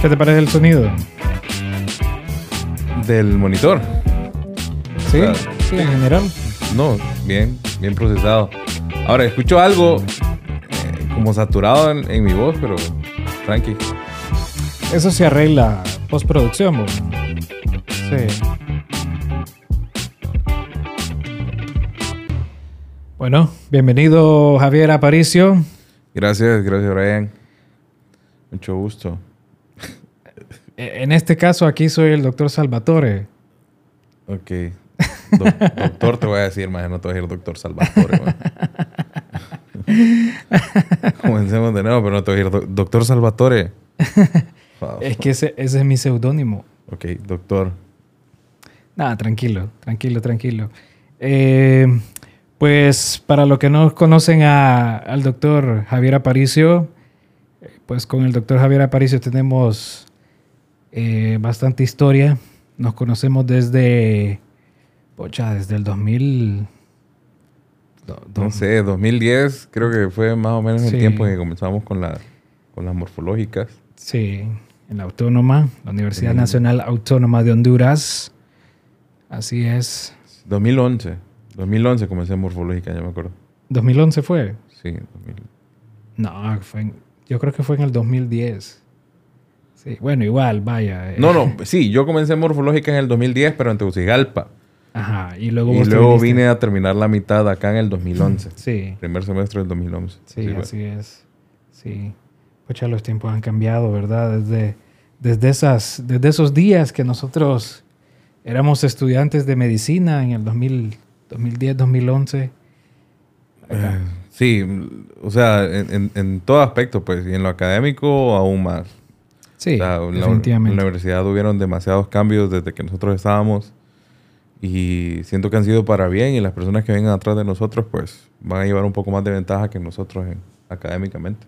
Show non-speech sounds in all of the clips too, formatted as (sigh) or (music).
¿Qué te parece el sonido? Del monitor. Sí, sí, en general. No, bien, bien procesado. Ahora, escucho algo eh, como saturado en, en mi voz, pero tranqui. Eso se arregla postproducción. bo. Sí. Bueno, bienvenido Javier Aparicio. Gracias, gracias, Brian. Mucho gusto. E- En este caso aquí soy el doctor Salvatore. Ok. Doc- doctor te voy a decir, más no te voy a decir doctor Salvatore. (laughs) Comencemos de nuevo, pero no te voy a decir doc- doctor Salvatore. (laughs) Es que ese, ese es mi seudónimo. Ok, doctor. Nada, tranquilo, tranquilo, tranquilo. Eh, pues para los que no conocen a- al doctor Javier Aparicio, eh, pues con el doctor Javier Aparicio tenemos eh, bastante historia. Nos conocemos desde, pocha, desde el 2000. do- do- No sé, 2010 creo que fue más o menos Sí. el tiempo en que comenzamos con, la, con las morfológicas. Sí, en la Autónoma, la Universidad Sí. Nacional Autónoma de Honduras. Así es. 2011. 2011 comencé en morfológica, ya me acuerdo. 2011 fue. Sí, 2000. No, fue en- yo creo que fue en el 2010. Sí, bueno, igual, vaya. eh. No, no, sí, yo comencé en morfológica en el 2010, pero en Tegucigalpa. Ajá, y luego Y luego vine a terminar la mitad acá en el 2011. (laughs) Sí, Primer semestre del 2011. sí, bueno. así es. Sí. Pues ya los tiempos han cambiado, ¿verdad? Desde, desde, esas, desde esos días que nosotros éramos estudiantes de medicina en el 2000, 2010, 2011. Acá. Eh, sí, o sea, en, en- en todo aspecto, pues, y en lo académico aún más. Sí, O sea, definitivamente. En la universidad hubieron demasiados cambios desde que nosotros estábamos y siento que han sido para bien y las personas que vengan atrás de nosotros pues van a llevar un poco más de ventaja que nosotros en- académicamente.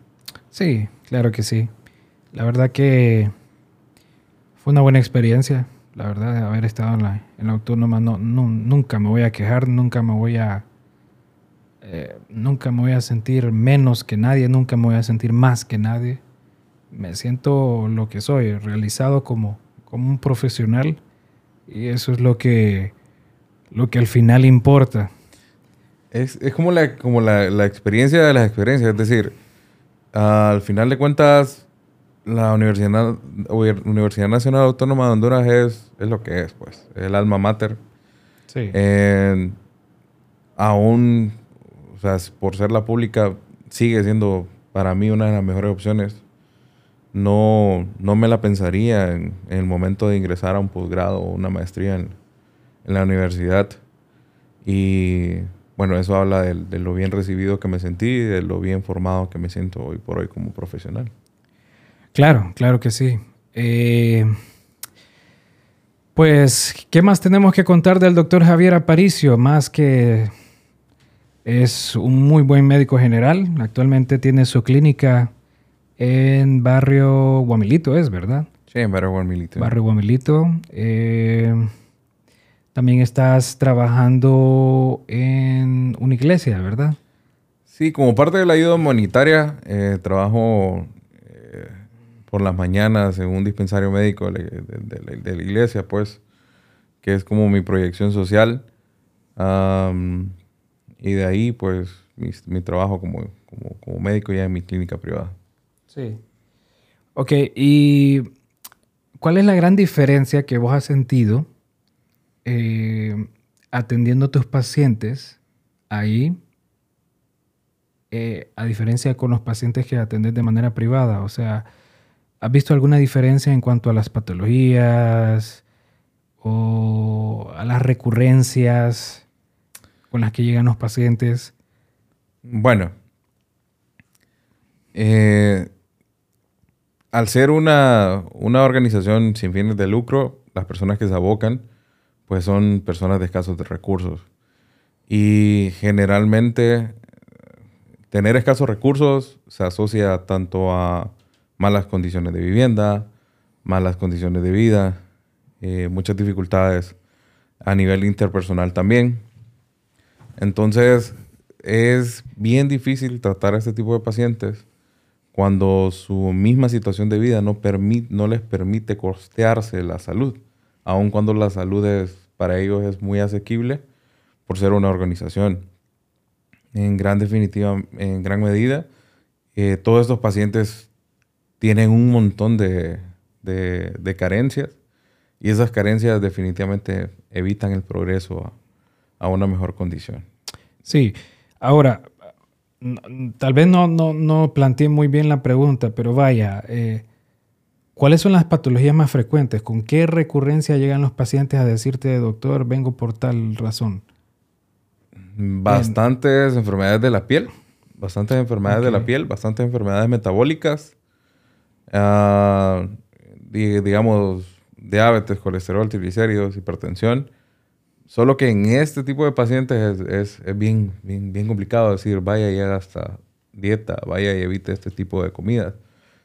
Sí, claro que sí. La verdad que fue una buena experiencia. La verdad, de haber estado en la, en la autónoma, no, nu- nunca me voy a quejar, nunca me voy a. eh, nunca me voy a sentir menos que nadie, nunca me voy a sentir más que nadie. Me siento lo que soy, realizado como, como un profesional. Y eso es lo que, lo que al final importa. Es, es como, la, como la, la experiencia de las experiencias, es decir, al final de cuentas la Universidad, Universidad Nacional Autónoma de Honduras es, es lo que es, pues, es el alma mater. Sí. Eh, aún, o sea, por ser la pública, sigue siendo para mí una de las mejores opciones. No, no me la pensaría en, el momento de ingresar a un posgrado o una maestría en, la universidad. Y bueno, eso habla de, lo bien recibido que me sentí, de lo bien formado que me siento hoy por hoy como profesional. Claro, claro que sí. Eh, pues, ¿qué más tenemos que contar del doctor Javier Aparicio? Más que es un muy buen médico general. Actualmente tiene su clínica en barrio Guamilito, es verdad. Sí, en Barrio Guamilito. Barrio Guamilito. Eh, también estás trabajando en una iglesia, ¿verdad? Sí, como parte de la ayuda humanitaria, eh, trabajo eh, por las mañanas en un dispensario médico de, de- de la, de la iglesia, pues, que es como mi proyección social. Y de ahí, pues, mi, mi trabajo como, como, como médico ya en mi clínica privada. Sí. Ok, ¿y cuál es la gran diferencia que vos has sentido eh, atendiendo a tus pacientes ahí, eh, a diferencia con los pacientes que atendes de manera privada? O sea, ¿has visto alguna diferencia en cuanto a las patologías o a las recurrencias con las que llegan los pacientes? Bueno, eh, al ser una, una organización sin fines de lucro, las personas que se abocan, pues son personas de escasos de recursos. Y generalmente tener escasos recursos se asocia tanto a malas condiciones de vivienda, malas condiciones de vida, eh, muchas dificultades a nivel interpersonal también. Entonces, es bien difícil tratar a este tipo de pacientes cuando su misma situación de vida no, no les permite costearse la salud, aun cuando la salud es, para ellos es muy asequible por ser una organización. En gran definitiva, en gran medida, eh, todos estos pacientes tienen un montón de, de, carencias y esas carencias definitivamente evitan el progreso a, a una mejor condición. Sí, ahora, tal vez no, no, no planteé muy bien la pregunta, pero vaya, eh, ¿cuáles son las patologías más frecuentes? ¿Con qué recurrencia llegan los pacientes a decirte, doctor, vengo por tal razón? Bastantes enfermedades de la piel, bastantes enfermedades de la piel, bastantes enfermedades metabólicas, uh, digamos, diabetes, colesterol, triglicéridos, hipertensión. Solo que en este tipo de pacientes es, es, bien, bien, bien, complicado decir, vaya y haga esta dieta, vaya y evite este tipo de comidas.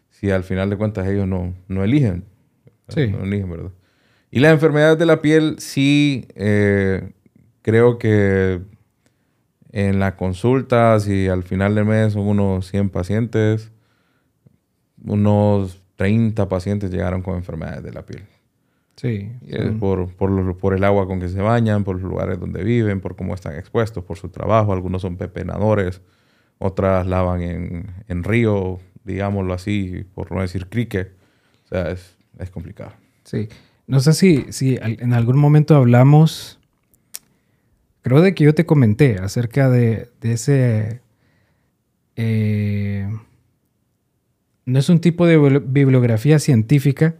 Si al final de cuentas ellos no, no eligen. Sí. No eligen, ¿verdad? Y las enfermedades de la piel, sí, eh, creo que en la consulta, si al final del mes son unos 100 pacientes, unos 30 pacientes llegaron con enfermedades de la piel. Sí. por, por, el agua con que se bañan, por los lugares donde viven, por cómo están expuestos, por su trabajo. Algunos son pepenadores, otras lavan en, en río, digámoslo así, por no decir crique. O sea, es, es complicado. Sí. No sé si, si en algún momento hablamos, creo de que yo te comenté acerca de, de ese... Eh, no es un tipo de bibliografía científica,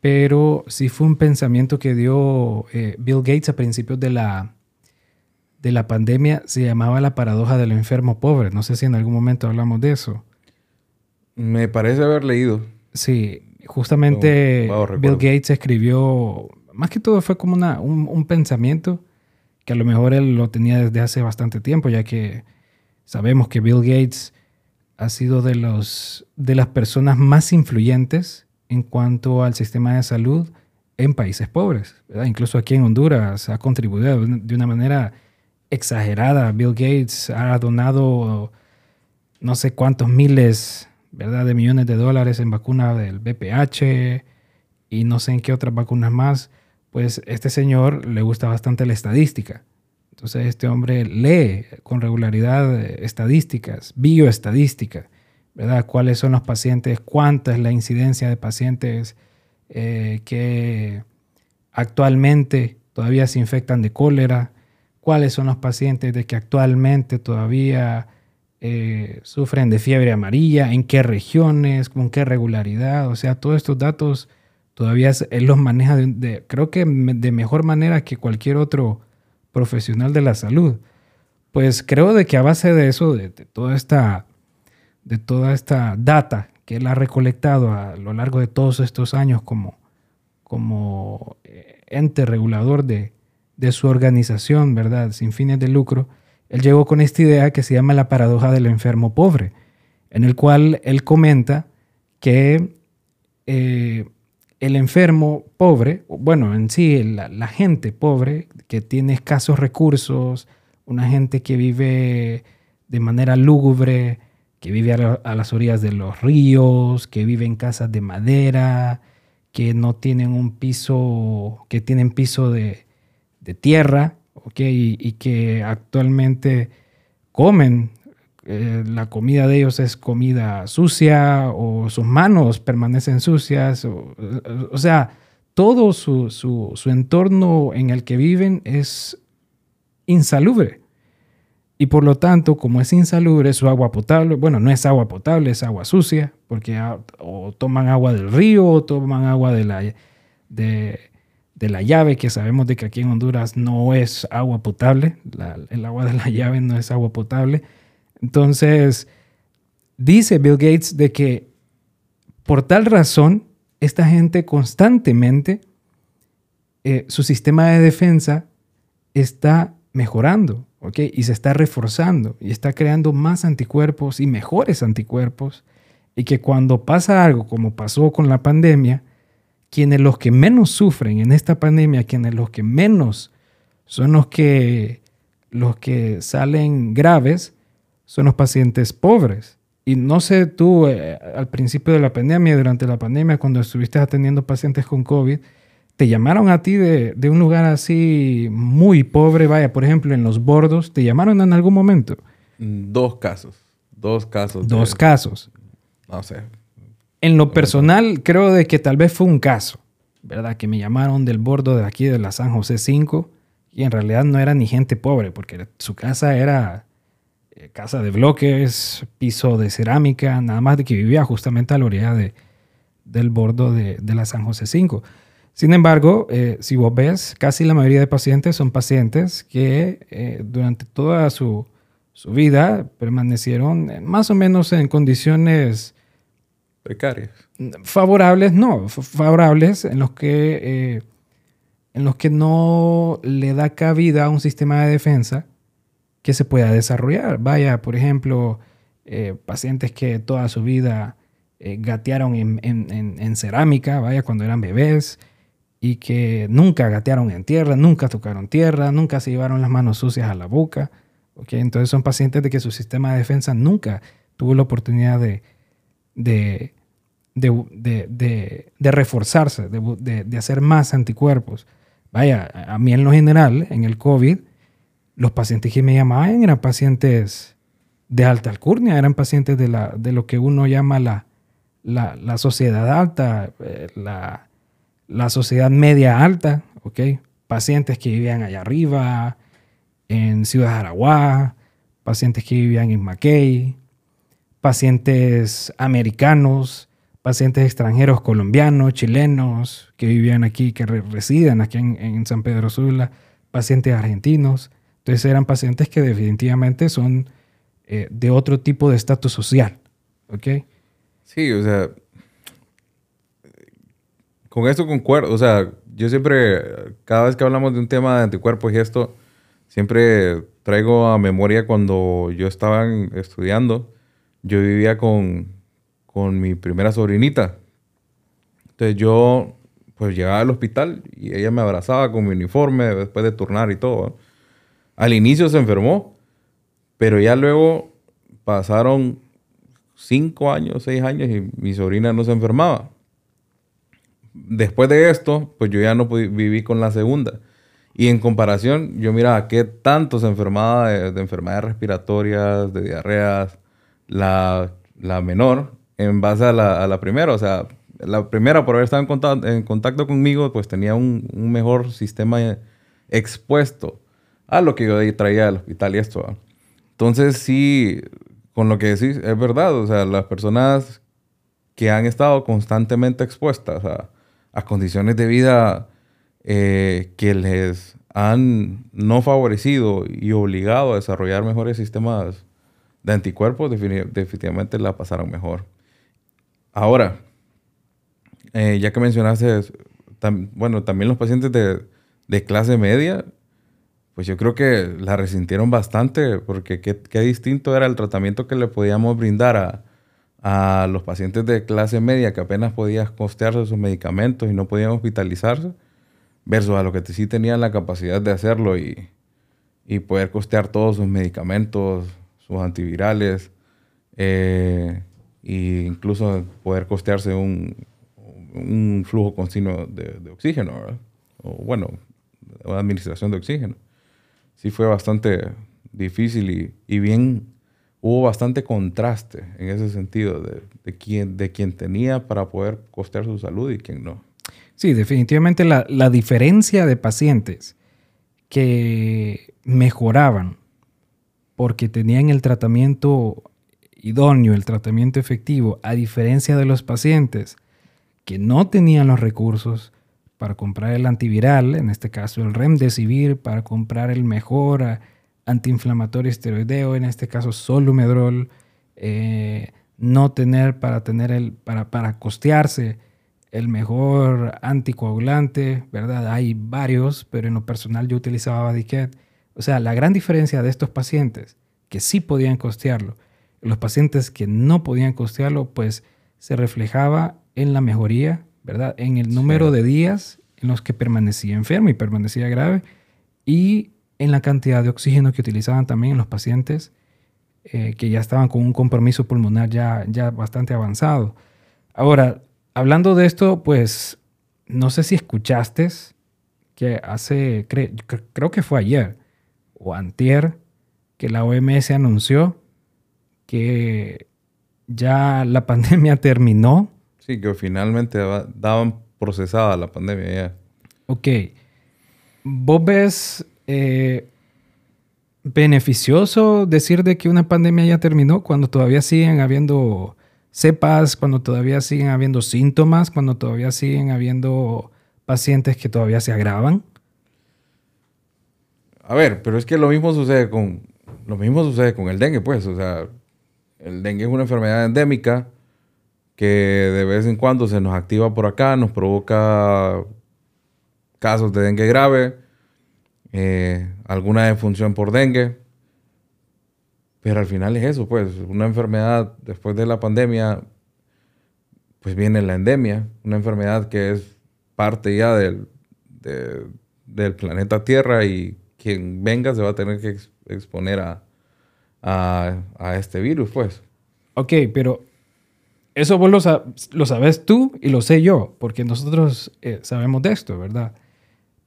pero sí fue un pensamiento que dio eh, Bill Gates a principios de la, de la pandemia, se llamaba la paradoja del enfermo pobre. No sé si en algún momento hablamos de eso. Me parece haber leído. Sí, justamente Bill Gates escribió, más que todo fue como una, un, un, pensamiento que a lo mejor él lo tenía desde hace bastante tiempo, ya que sabemos que Bill Gates ha sido de, los, de las personas más influyentes en cuanto al sistema de salud en países pobres. Incluso aquí en Honduras ha contribuido de una manera exagerada. Bill Gates ha donado no sé cuántos miles ¿verdad? de millones de dólares en vacunas del BPH y no sé en qué otras vacunas más. Pues este señor le gusta bastante la estadística. Entonces este hombre lee con regularidad estadísticas, bioestadística. ¿Verdad? ¿Cuáles son los pacientes? ¿Cuánta es la incidencia de pacientes eh, que actualmente todavía se infectan de cólera? ¿Cuáles son los pacientes de que actualmente todavía eh, sufren de fiebre amarilla? ¿En qué regiones? ¿Con qué regularidad? O sea, todos estos datos todavía él los maneja, de, creo que de mejor manera que cualquier otro profesional de la salud. Pues creo de que a base de eso, de toda esta de toda esta data que él ha recolectado a lo largo de todos estos años como, como eh, ente regulador de, su organización, ¿verdad? Sin fines de lucro, él llegó con esta idea que se llama la paradoja del enfermo pobre, en el cual él comenta que eh, el enfermo pobre, bueno, en sí, la, gente pobre que tiene escasos recursos, una gente que vive de manera lúgubre, que vive a, las orillas de los ríos, que vive en casas de madera, que no tienen un piso, que tienen piso de, tierra, ¿okay? y, que actualmente comen, eh, la comida de ellos es comida sucia o sus manos permanecen sucias, o, o sea, todo su, su entorno en el que viven es insalubre. Y por lo tanto, como es insalubre su agua potable, bueno, no es agua potable, es agua sucia, porque o toman agua del río o toman agua de la, de, la llave, que sabemos de que aquí en Honduras no es agua potable, el agua de la llave no es agua potable. Entonces, dice Bill Gates de que por tal razón, esta gente constantemente, eh, su sistema de defensa está mejorando y se está reforzando y está creando más anticuerpos y mejores anticuerpos. Y que cuando pasa algo como pasó con la pandemia, quienes los que menos sufren en esta pandemia, quienes los que menos son los que, los que salen graves, son los pacientes pobres. Y no sé tú, eh, al principio de la pandemia, durante la pandemia, cuando estuviste atendiendo pacientes con COVID, te llamaron a ti de, de, un lugar así muy pobre, vaya, por ejemplo, en los bordos, ¿te llamaron en algún momento? Dos casos, dos casos. Dos casos. No sé. En lo personal, creo de que tal vez fue un caso, ¿verdad? Que me llamaron del bordo de aquí de la San José 5 y en realidad no era ni gente pobre, porque su casa era eh, casa de bloques, piso de cerámica, nada más de que vivía justamente a la orilla de, del bordo de, de la San José 5. Sin embargo, eh, si vos ves, casi la mayoría de pacientes son pacientes que eh, durante toda su, su, vida permanecieron más o menos en condiciones precarias. Favorables, no, favorables en los que, eh, en los que no le da cabida a un sistema de defensa que se pueda desarrollar. Vaya, por ejemplo, pacientes que toda su vida gatearon en, en, en cerámica, vaya, cuando eran bebés que nunca gatearon en tierra, nunca tocaron tierra, nunca se llevaron las manos sucias a la boca. ¿okay? Entonces son pacientes de que su sistema de defensa nunca tuvo la oportunidad de, de, de, reforzarse, de, hacer más anticuerpos. Vaya, a mí en lo general, en el COVID, los pacientes que me llamaban eran pacientes de alta alcurnia, eran pacientes de, la, de lo que uno llama la, la, la sociedad alta, eh, la la sociedad media alta, ¿ok? Pacientes que vivían allá arriba, en Ciudad Jaraguá, pacientes que vivían en Mackay, pacientes americanos, pacientes extranjeros colombianos, chilenos, que vivían aquí, que residen aquí en, San Pedro Sula, pacientes argentinos. Entonces eran pacientes que definitivamente son eh, de otro tipo de estatus social, ¿ok? Sí, o sea, con esto concuerdo. O sea, yo siempre, cada vez que hablamos de un tema de anticuerpos y esto, siempre traigo a memoria cuando yo estaba estudiando, yo vivía con, con mi primera sobrinita. Entonces yo, pues llegaba al hospital y ella me abrazaba con mi uniforme después de turnar y todo. Al inicio se enfermó, pero ya luego pasaron cinco años, seis años y mi sobrina no se enfermaba después de esto, pues yo ya no viví con la segunda. Y en comparación, yo miraba qué tanto se enfermaba de, enfermedades respiratorias, de diarreas, la, la, menor, en base a la, a la, primera. O sea, la primera, por haber estado en contacto, en contacto conmigo, pues tenía un, un, mejor sistema expuesto a lo que yo traía del hospital y esto. Entonces, sí, con lo que decís, es verdad. O sea, las personas que han estado constantemente expuestas a a condiciones de vida eh, que les han no favorecido y obligado a desarrollar mejores sistemas de anticuerpos, definitivamente la pasaron mejor. Ahora, eh, ya que mencionaste, bueno, también los pacientes de, de, clase media, pues yo creo que la resintieron bastante, porque qué, qué distinto era el tratamiento que le podíamos brindar a, a los pacientes de clase media que apenas podían costearse sus medicamentos y no podían hospitalizarse, versus a los que sí tenían la capacidad de hacerlo y, y poder costear todos sus medicamentos, sus antivirales, e incluso poder costearse un, un flujo continuo de, de oxígeno, o bueno, una administración de oxígeno. Sí fue bastante difícil y, y bien hubo bastante contraste en ese sentido de, de, quién, de quién tenía para poder costear su salud y quién no. Sí, definitivamente la, la diferencia de pacientes que mejoraban porque tenían el tratamiento idóneo, el tratamiento efectivo, a diferencia de los pacientes que no tenían los recursos para comprar el antiviral, en este caso el Remdesivir, para comprar el mejor antiinflamatorio esteroideo, en este caso solo medrol, eh, no tener para tener el, para, para costearse el mejor anticoagulante, ¿verdad? Hay varios, pero en lo personal yo utilizaba Badiquet. O sea, la gran diferencia de estos pacientes que sí podían costearlo, los pacientes que no podían costearlo, pues se reflejaba en la mejoría, ¿verdad? En el número de días en los que permanecía enfermo y permanecía grave y en la cantidad de oxígeno que utilizaban también en los pacientes eh, que ya estaban con un compromiso pulmonar ya, ya bastante avanzado. Ahora, hablando de esto, pues no sé si escuchaste que hace, creo que fue ayer o antier, que la OMS anunció que ya la (laughs) pandemia terminó. Sí, que finalmente daban procesada la pandemia ya. Ok. ¿Vos ves eh, beneficioso decir de que una pandemia ya terminó cuando todavía siguen habiendo cepas, cuando todavía siguen habiendo síntomas, cuando todavía siguen habiendo pacientes que todavía se agravan? A ver, pero es que lo mismo sucede con lo mismo sucede con el dengue, pues, o sea, el dengue es una enfermedad endémica que de vez en cuando se nos activa por acá, nos provoca casos de dengue grave, eh, alguna defunción por dengue. Pero al final es eso, pues, una enfermedad después de la pandemia, pues viene la endemia, una enfermedad que es parte ya del, del planeta Tierra y quien venga se va a tener que exponer a, a, este virus, pues. Ok, pero eso vos lo, lo, sabes tú y lo sé yo, porque nosotros eh, sabemos de esto, ¿verdad?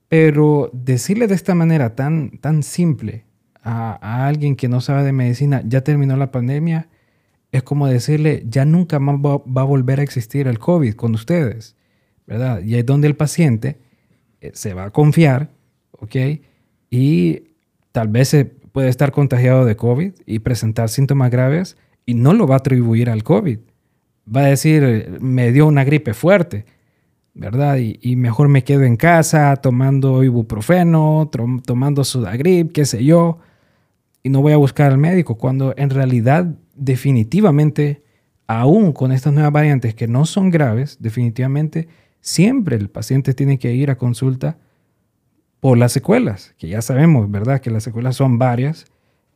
Pero decirle de esta manera tan, tan simple a, alguien que no sabe de medicina, ya terminó la pandemia, es como decirle, ya nunca más va, a volver a existir el COVID con ustedes, ¿verdad? Y es donde el paciente eh, se va a confiar, ¿ok? Y tal vez se puede estar contagiado de COVID y presentar síntomas graves y no lo va a atribuir al COVID. Va a decir, me dio una gripe fuerte, ¿verdad? Y, mejor me quedo en casa tomando ibuprofeno, tomando sudagrip, qué sé yo, y no voy a buscar al médico, cuando en realidad definitivamente, aún con estas nuevas variantes que no son graves, definitivamente siempre el paciente tiene que ir a consulta por las secuelas, que ya sabemos, ¿verdad? Que las secuelas son varias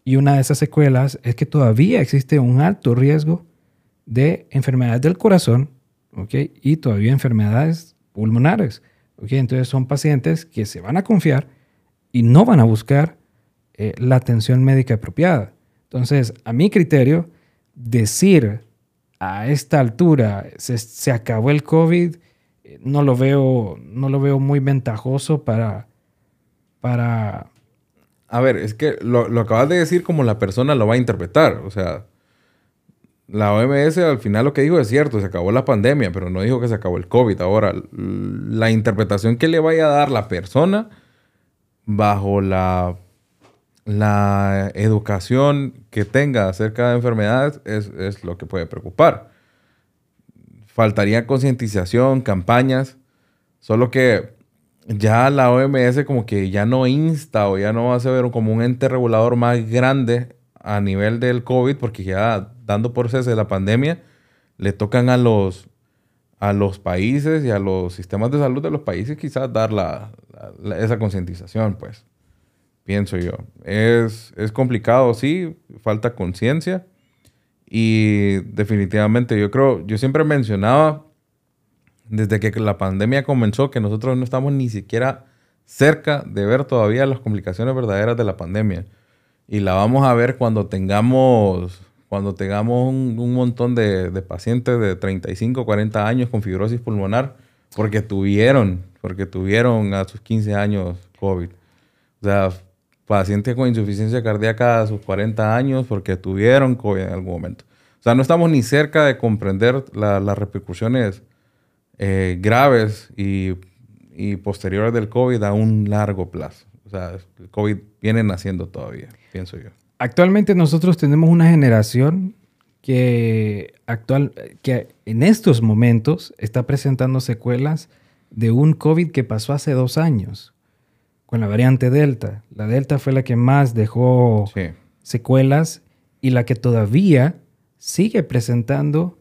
y una de esas secuelas es que todavía existe un alto riesgo de enfermedades del corazón, ¿ok? Y todavía enfermedades pulmonares, ¿ok? Entonces son pacientes que se van a confiar y no van a buscar eh, la atención médica apropiada. Entonces, a mi criterio, decir a esta altura se, se acabó el COVID, eh, no lo veo, no lo veo muy ventajoso para para... A ver, es que lo, lo, acabas de decir como la persona lo va a interpretar. O sea, la OMS al final lo que dijo es cierto, se acabó la pandemia, pero no dijo que se acabó el COVID. Ahora, la interpretación que le vaya a dar la persona bajo la, la educación que tenga acerca de enfermedades es, es lo que puede preocupar. Faltaría concientización, campañas, solo que ya la OMS como que ya no insta o ya no va a ser como un ente regulador más grande a nivel del COVID, porque ya dando por cese la pandemia, le tocan a los, a los países y a los sistemas de salud de los países quizás dar la, esa concientización, pues, pienso yo. Es, es complicado, sí, falta conciencia y definitivamente yo creo, yo siempre mencionaba desde que la pandemia comenzó, que nosotros no estamos ni siquiera cerca de ver todavía las complicaciones verdaderas de la pandemia. Y la vamos a ver cuando tengamos, cuando tengamos un, montón de, pacientes de 35, 40 años con fibrosis pulmonar, porque tuvieron, porque tuvieron a sus 15 años COVID. O sea, pacientes con insuficiencia cardíaca a sus 40 años porque tuvieron COVID en algún momento. O sea, no estamos ni cerca de comprender las repercusiones eh, graves y, posteriores del COVID a un largo plazo. O sea, el COVID viene naciendo todavía, pienso yo. Actualmente nosotros tenemos una generación que, actual, que en estos momentos está presentando secuelas de un COVID que pasó hace dos años con la variante Delta. La Delta fue la que más dejó secuelas y la que todavía sigue presentando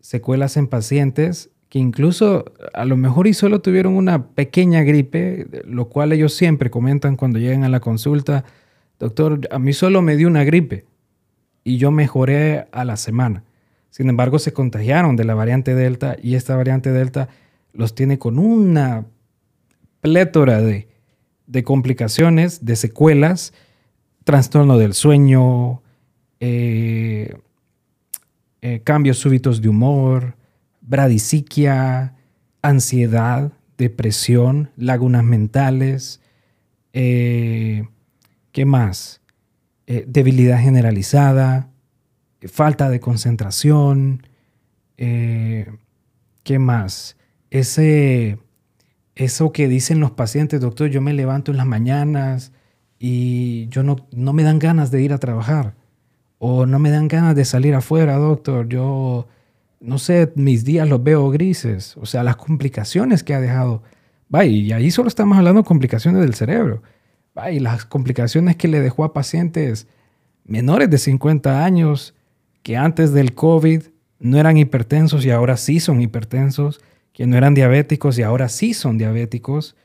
secuelas en pacientes que incluso a lo mejor y solo tuvieron una pequeña gripe, lo cual ellos siempre comentan cuando llegan a la consulta, doctor, a mí solo me dio una gripe y yo mejoré a la semana. Sin embargo, se contagiaron de la variante Delta y esta variante Delta los tiene con una plétora de, complicaciones, de secuelas, trastorno del sueño, eh, cambios súbitos de humor, bradisiquia, ansiedad, depresión, lagunas mentales, eh, ¿qué más? Eh, debilidad generalizada, falta de concentración, eh, ¿qué más? Ese, eso que dicen los pacientes, doctor, yo me levanto en las mañanas y yo no, no me dan ganas de ir a trabajar o no me dan ganas de salir afuera, doctor, yo no sé, mis días los veo grises, o sea, las complicaciones que ha dejado. Vaya, y ahí solo estamos hablando de complicaciones del cerebro. Y las complicaciones que le dejó a pacientes menores de 50 años que antes del COVID no eran hipertensos y ahora sí son hipertensos, que no eran diabéticos y ahora sí son diabéticos,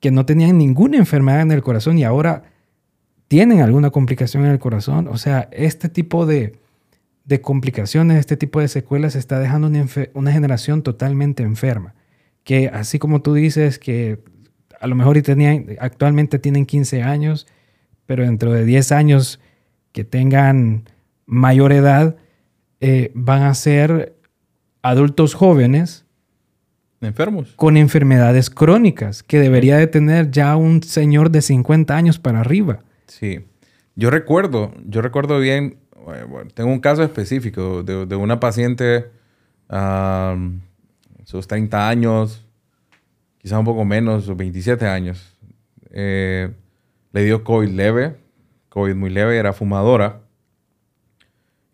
que no tenían ninguna enfermedad en el corazón y ahora tienen alguna complicación en el corazón. O sea, este tipo de, de complicaciones, este tipo de secuelas está dejando una, generación totalmente enferma. Que así como tú dices que a lo mejor y tenían, actualmente tienen 15 años, pero dentro de 10 años que tengan mayor edad, eh, van a ser adultos jóvenes. Enfermos. Con enfermedades crónicas, que debería de tener ya un señor de 50 años para arriba. Sí. Yo recuerdo, yo recuerdo bien tengo un caso específico de, una paciente, sus 30 años, quizá un poco menos, sus 27 años. Eh, le dio COVID leve, COVID muy leve, era fumadora.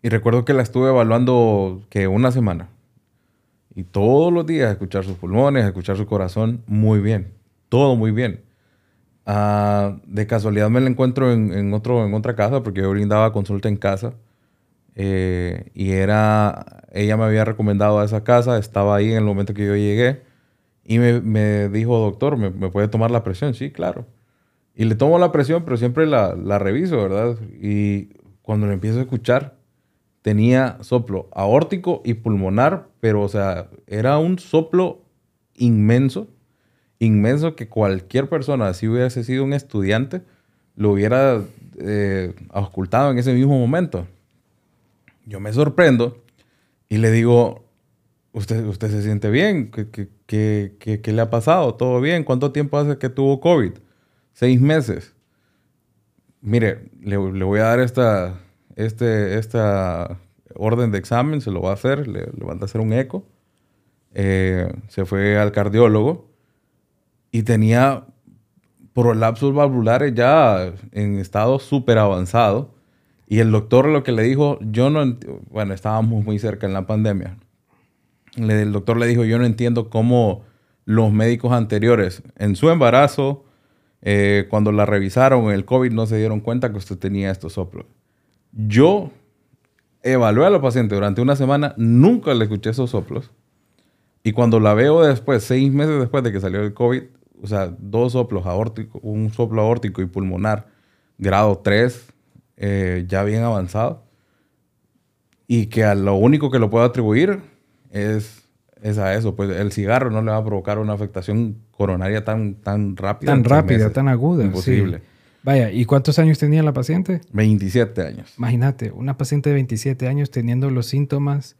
Y recuerdo que la estuve evaluando que una semana. Y todos los días escuchar sus pulmones, escuchar su corazón, muy bien. Todo muy bien. Ah, de casualidad me la encuentro en, otro, en otra casa porque yo brindaba consulta en casa. Eh, y era, ella me había recomendado a esa casa, estaba ahí en el momento que yo llegué. Y me, dijo, doctor, ¿me, puede tomar la presión? Sí, claro. Y le tomo la presión, pero siempre la, la reviso, ¿verdad? Y cuando le empiezo a escuchar, tenía soplo aórtico y pulmonar, pero o sea, era un soplo inmenso inmenso que cualquier persona, si hubiese sido un estudiante, lo hubiera eh, ocultado en ese mismo momento. Yo me sorprendo y le digo, ¿usted, usted se siente bien? ¿Qué, qué, le ha pasado? ¿Todo bien? ¿Cuánto tiempo hace que tuvo COVID? Seis meses. Mire, le, voy a dar esta, este, esta orden de examen, se lo va a hacer, le, le van a hacer un eco. Eh, se fue al cardiólogo y tenía prolapsos valvulares ya en estado súper avanzado. Y el doctor lo que le dijo, yo no, bueno, estábamos muy cerca en la pandemia. El doctor le dijo, yo no entiendo cómo los médicos anteriores en su embarazo, eh, cuando la revisaron el COVID, no se dieron cuenta que usted tenía estos soplos. Yo evalué a los pacientes durante una semana, nunca le escuché esos soplos. Y cuando la veo después, seis meses después de que salió el COVID, o sea, dos soplos aórticos, un soplo aórtico y pulmonar, grado 3, eh, ya bien avanzado. Y que a lo único que lo puedo atribuir es, es a eso. Pues el cigarro no le va a provocar una afectación coronaria tan, tan rápida. Tan rápida, tan aguda. Imposible. Vaya, ¿y cuántos años tenía la paciente? 27 años. Imagínate, una paciente de 27 años teniendo los síntomas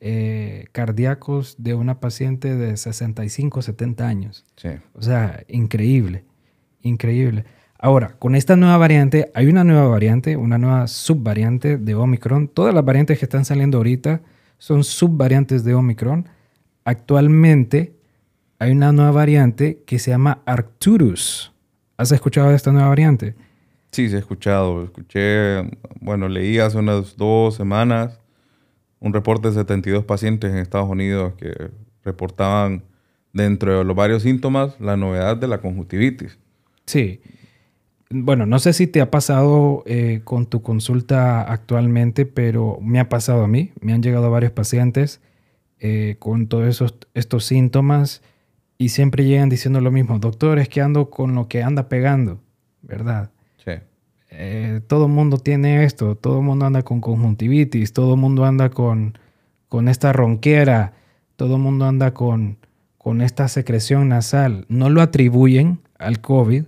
eh, cardíacos de una paciente de 65, 70 años. Sí. O sea, increíble, increíble. Ahora, con esta nueva variante, hay una nueva variante, una nueva subvariante de Omicron. Todas las variantes que están saliendo ahorita son subvariantes de Omicron. Actualmente hay una nueva variante que se llama Arcturus. ¿Has escuchado de esta nueva variante? Sí, sí he escuchado. Escuché, bueno, leí hace unas dos semanas un reporte de 72 pacientes en Estados Unidos que reportaban dentro de los varios síntomas la novedad de la conjuntivitis. Sí. Bueno, no sé si te ha pasado eh, con tu consulta actualmente, pero me ha pasado a mí. Me han llegado varios pacientes eh, con todos esos, estos síntomas y siempre llegan diciendo lo mismo. Doctor, es que ando con lo que anda pegando, ¿verdad? Sí. Eh, todo el mundo tiene esto, todo el mundo anda con conjuntivitis, todo el mundo anda con, con esta ronquera, todo el mundo anda con, con esta secreción nasal. No lo atribuyen al COVID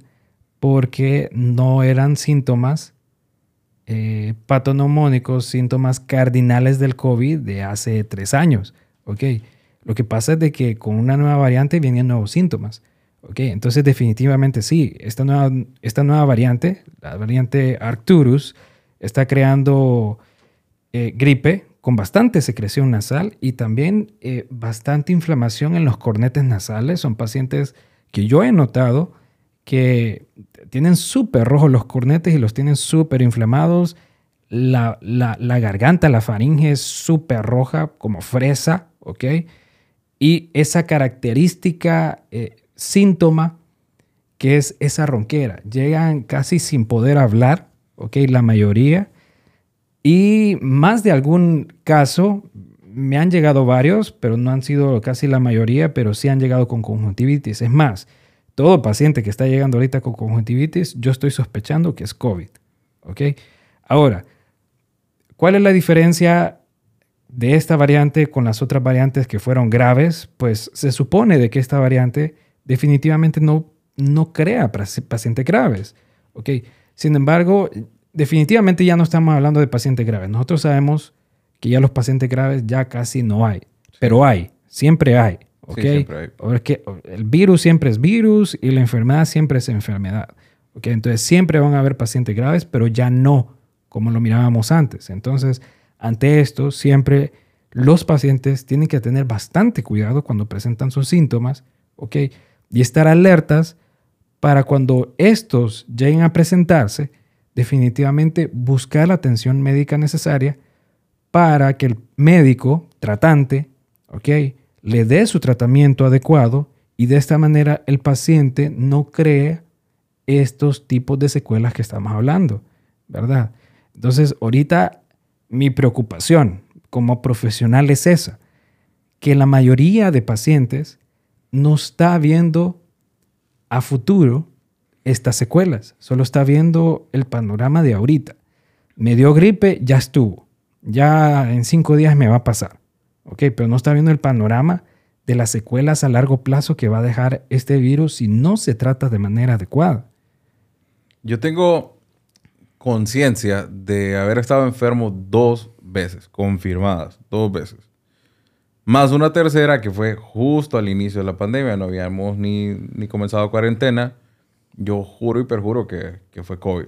porque no eran síntomas eh, patoneumónicos, síntomas cardinales del COVID de hace tres años. ¿ok? Lo que pasa es de que con una nueva variante vienen nuevos síntomas. ¿ok? Entonces definitivamente sí, esta nueva, esta nueva variante, la variante Arcturus, está creando eh, gripe con bastante secreción nasal y también eh, bastante inflamación en los cornetes nasales. Son pacientes que yo he notado que tienen súper rojos los cornetes y los tienen súper inflamados. La, garganta, la faringe es súper roja, como fresa, ¿ok? Y esa característica eh, síntoma que es esa ronquera. Llegan casi sin poder hablar, ¿ok? La mayoría. Y más de algún caso, me han llegado varios, pero no han sido casi la mayoría, pero sí han llegado con conjuntivitis. Es más, todo paciente que está llegando ahorita con conjuntivitis, yo estoy sospechando que es COVID. ¿Ok? Ahora, ¿cuál es la diferencia de esta variante con las otras variantes que fueron graves? Pues se supone de que esta variante definitivamente no, no crea pacientes graves. ¿Ok? Sin embargo, definitivamente ya no estamos hablando de pacientes graves. Nosotros sabemos que ya los pacientes graves ya casi no hay, pero hay, siempre hay. ¿Ok? Porque el virus siempre es virus y la enfermedad siempre es enfermedad. ¿ok? Entonces siempre van a haber pacientes graves, pero ya no como lo mirábamos antes. Entonces, ante esto, siempre los pacientes tienen que tener bastante cuidado cuando presentan sus síntomas, ¿ok? Y estar alertas para cuando estos lleguen a presentarse, definitivamente buscar la atención médica necesaria para que el médico tratante, ¿ok? Le dé su tratamiento adecuado y de esta manera el paciente no cree estos tipos de secuelas que estamos hablando, ¿verdad? Entonces, ahorita mi preocupación como profesional es esa, que la mayoría de pacientes no está viendo a futuro estas secuelas, solo está viendo el panorama de ahorita. Me dio gripe, ya estuvo, ya en cinco días me va a pasar. ¿Ok? Pero no está viendo el panorama de las secuelas a largo plazo que va a dejar este virus si no se trata de manera adecuada. Yo tengo conciencia de haber estado enfermo dos veces, confirmadas, dos veces. Más una tercera que fue justo al inicio de la pandemia, no habíamos ni, ni comenzado cuarentena. Yo juro y perjuro que, que fue COVID.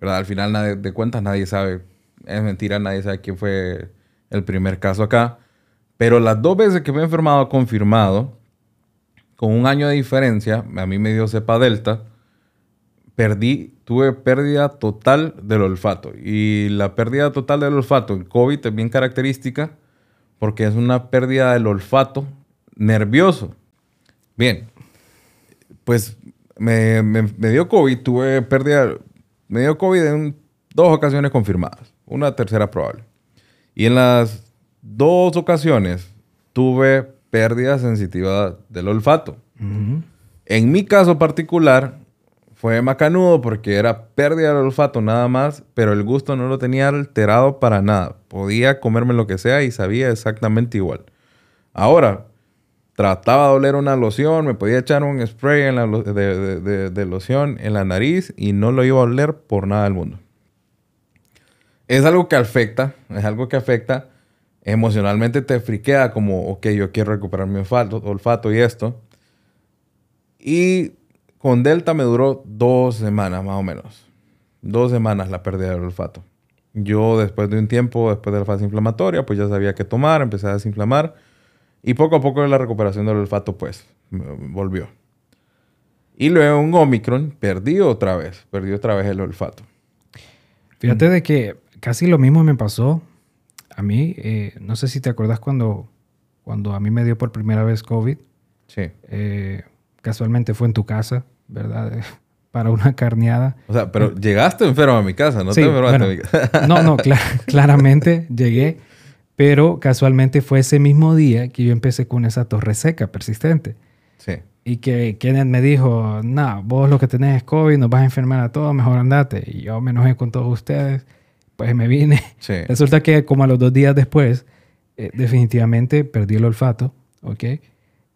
¿Verdad? Al final de cuentas nadie sabe, es mentira, nadie sabe quién fue el primer caso acá. Pero las dos veces que me he enfermado confirmado, con un año de diferencia, a mí me dio cepa delta, perdí, tuve pérdida total del olfato. Y la pérdida total del olfato en COVID es bien característica porque es una pérdida del olfato nervioso. Bien, pues me, dio COVID, tuve pérdida, me dio COVID en dos ocasiones confirmadas, una tercera probable. Y en las dos ocasiones tuve pérdida sensitiva del olfato. En mi caso particular, fue macanudo porque era pérdida del olfato nada más, pero el gusto no lo tenía alterado para nada. Podía comerme lo que sea y sabía exactamente igual. Ahora, trataba de oler una loción, me podía echar un spray de, de, loción en la nariz y no lo iba a oler por nada del mundo. Es algo que afecta, es algo que afecta emocionalmente te friquea como, ok, yo quiero recuperar mi olfato, y esto. Y con Delta me duró dos semanas más o menos. Dos semanas la pérdida del olfato. Yo después de un tiempo, después de la fase inflamatoria, pues ya sabía qué tomar, empecé a desinflamar. Y poco a poco la recuperación del olfato pues volvió. Y luego un Omicron perdí otra vez, perdí otra vez el olfato. Fíjate de que casi lo mismo me pasó a mí, eh, no sé si te acuerdas cuando, cuando a mí me dio por primera vez COVID. Sí. Eh, casualmente fue en tu casa, ¿verdad? (laughs) Para una carneada. O sea, pero llegaste enfermo a mi casa, ¿no te enfermaste a mi casa? (laughs) no, no, (laughs) claramente llegué, pero casualmente fue ese mismo día que yo empecé con esa torre seca persistente. Sí. Y que Kenneth me dijo, no, vos lo que tenés es COVID, nos vas a enfermar a todos, mejor andate. Y yo me enojé con todos ustedes pues me vine. (laughs) Resulta que como a los dos días después, eh, definitivamente perdí el olfato, ¿ok?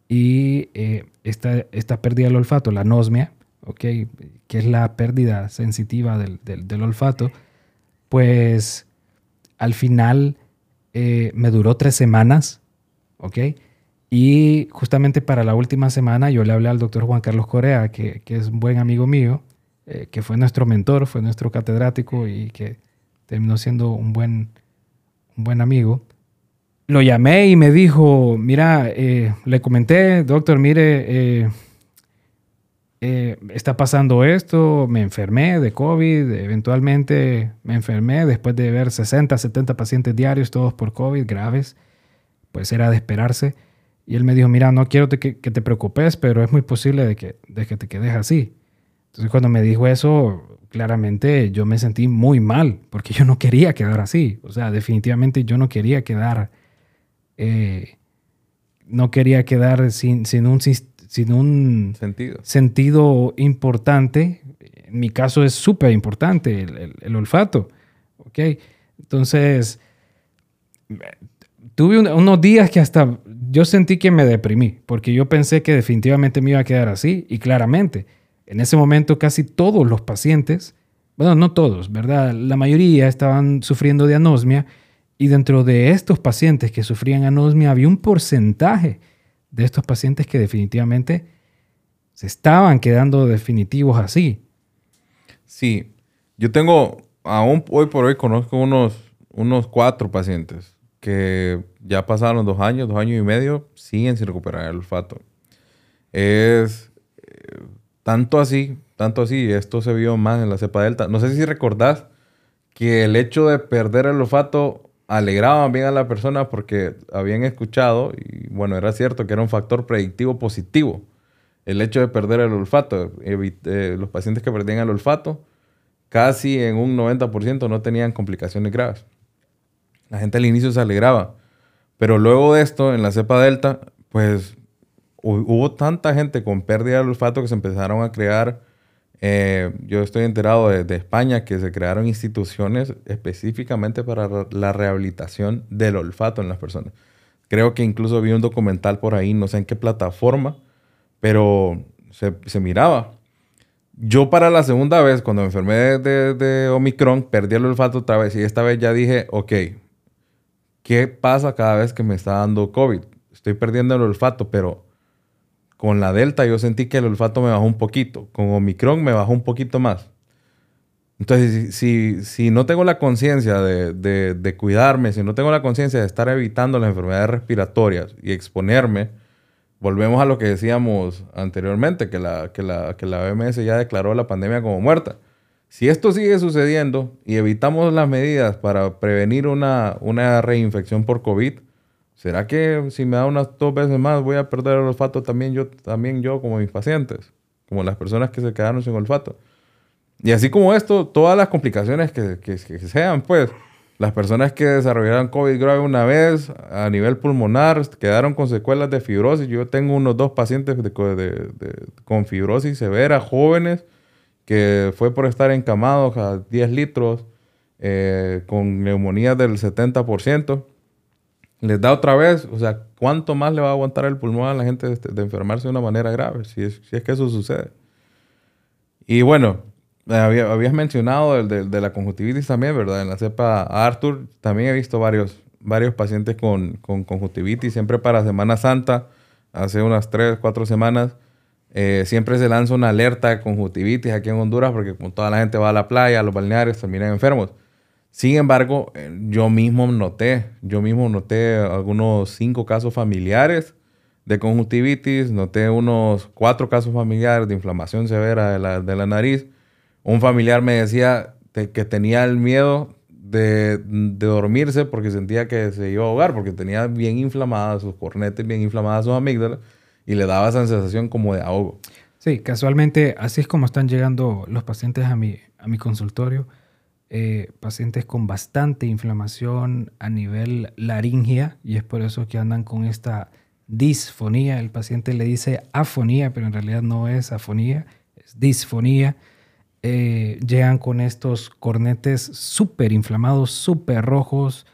Y eh, esta, esta pérdida del olfato, la anosmia, ¿ok? Que es la pérdida sensitiva del, del, olfato, pues al final eh, me duró tres semanas, ¿ok? Y justamente para la última semana yo le hablé al doctor Juan Carlos Corea, que, que es un buen amigo mío, eh, que fue nuestro mentor, fue nuestro catedrático y que terminó siendo un buen, un buen amigo. Lo llamé y me dijo, mira, eh, le comenté, doctor, mire, eh, está pasando esto, me enfermé de COVID, eventualmente me enfermé después de ver 60, 70 pacientes diarios, todos por COVID, graves, pues era de esperarse. Y él me dijo, mira, no quiero que, te preocupes, pero es muy posible de que, de que te quedes así. Entonces cuando me dijo eso, claramente yo me sentí muy mal, porque yo no quería quedar así. O sea, definitivamente yo no quería quedar, eh, no quería quedar sin, sin un sin un sentido, sentido importante. En mi caso es súper importante el, olfato. ¿ok? Entonces, tuve unos días que hasta yo sentí que me deprimí, porque yo pensé que definitivamente me iba a quedar así, y claramente, en ese momento casi todos los pacientes, bueno, no todos, ¿verdad? La mayoría estaban sufriendo de anosmia, y dentro de estos pacientes que sufrían anosmia había un porcentaje de estos pacientes que definitivamente se estaban quedando definitivos así. Sí, yo tengo, aún hoy por hoy conozco unos, unos cuatro pacientes que ya pasaron dos años, dos años y medio, siguen sin recuperar el olfato. Es eh, tanto así, tanto así, esto se vio más en la cepa delta. No sé si recordás que el hecho de perder el olfato alegraban bien a la persona porque habían escuchado, y bueno, era cierto que era un factor predictivo positivo, el hecho de perder el olfato. Eh, los pacientes que perdían el olfato, casi en un 90% no tenían complicaciones graves. La gente al inicio se alegraba, pero luego de esto, en la cepa delta, pues hubo tanta gente con pérdida del olfato que se empezaron a crear eh, yo estoy enterado de, España que se crearon instituciones específicamente para la rehabilitación del olfato en las personas. Creo que incluso vi un documental por ahí, no sé en qué plataforma, pero se, miraba. Yo para la segunda vez, cuando me enfermé de, de, Omicron, perdí el olfato otra vez y esta vez ya dije, ok, ¿qué pasa cada vez que me está dando COVID? Estoy perdiendo el olfato, pero con la Delta yo sentí que el olfato me bajó un poquito. Con Omicron me bajó un poquito más. Entonces, si, si, no tengo la conciencia de, de, cuidarme, si no tengo la conciencia de estar evitando las enfermedades respiratorias y exponerme, volvemos a lo que decíamos anteriormente, que la, que la, que la OMS ya declaró la pandemia como muerta. Si esto sigue sucediendo y evitamos las medidas para prevenir una, una reinfección por COVID, ¿Será que si me da unas dos veces más voy a perder el olfato también yo, también yo como mis pacientes? Como las personas que se quedaron sin olfato. Y así como esto, todas las complicaciones que, que, sean, pues, las personas que desarrollaron COVID grave una vez a nivel pulmonar quedaron con secuelas de fibrosis. Yo tengo unos dos pacientes de, con fibrosis severa, jóvenes, que fue por estar encamados a 10 litros, eh, con neumonía del 70% les da otra vez, o sea, ¿cuánto más le va a aguantar el pulmón a la gente de, enfermarse de una manera grave, si es, si es, que eso sucede? Y bueno, habías mencionado el de, la conjuntivitis también, ¿verdad? En la cepa Arthur también he visto varios, varios pacientes con, con conjuntivitis, siempre para Semana Santa, hace unas 3, 4 semanas, eh, siempre se lanza una alerta de conjuntivitis aquí en Honduras porque como toda la gente va a la playa, a los balnearios, terminan enfermos. Sin embargo, eh, yo mismo noté, yo mismo noté algunos cinco casos familiares de conjuntivitis, noté unos cuatro casos familiares de inflamación severa de la, de la nariz. Un familiar me decía que tenía el miedo de, de, dormirse porque sentía que se iba a ahogar, porque tenía bien inflamadas sus cornetes, bien inflamadas sus amígdalas y le daba esa sensación como de ahogo. Sí, casualmente así es como están llegando los pacientes a mi, a mi consultorio. Eh, pacientes con bastante inflamación a nivel laringia y es por eso que andan con esta disfonía. El paciente le dice afonía, pero en realidad no es afonía, es disfonía. Eh, llegan con estos cornetes súper inflamados, súper rojos,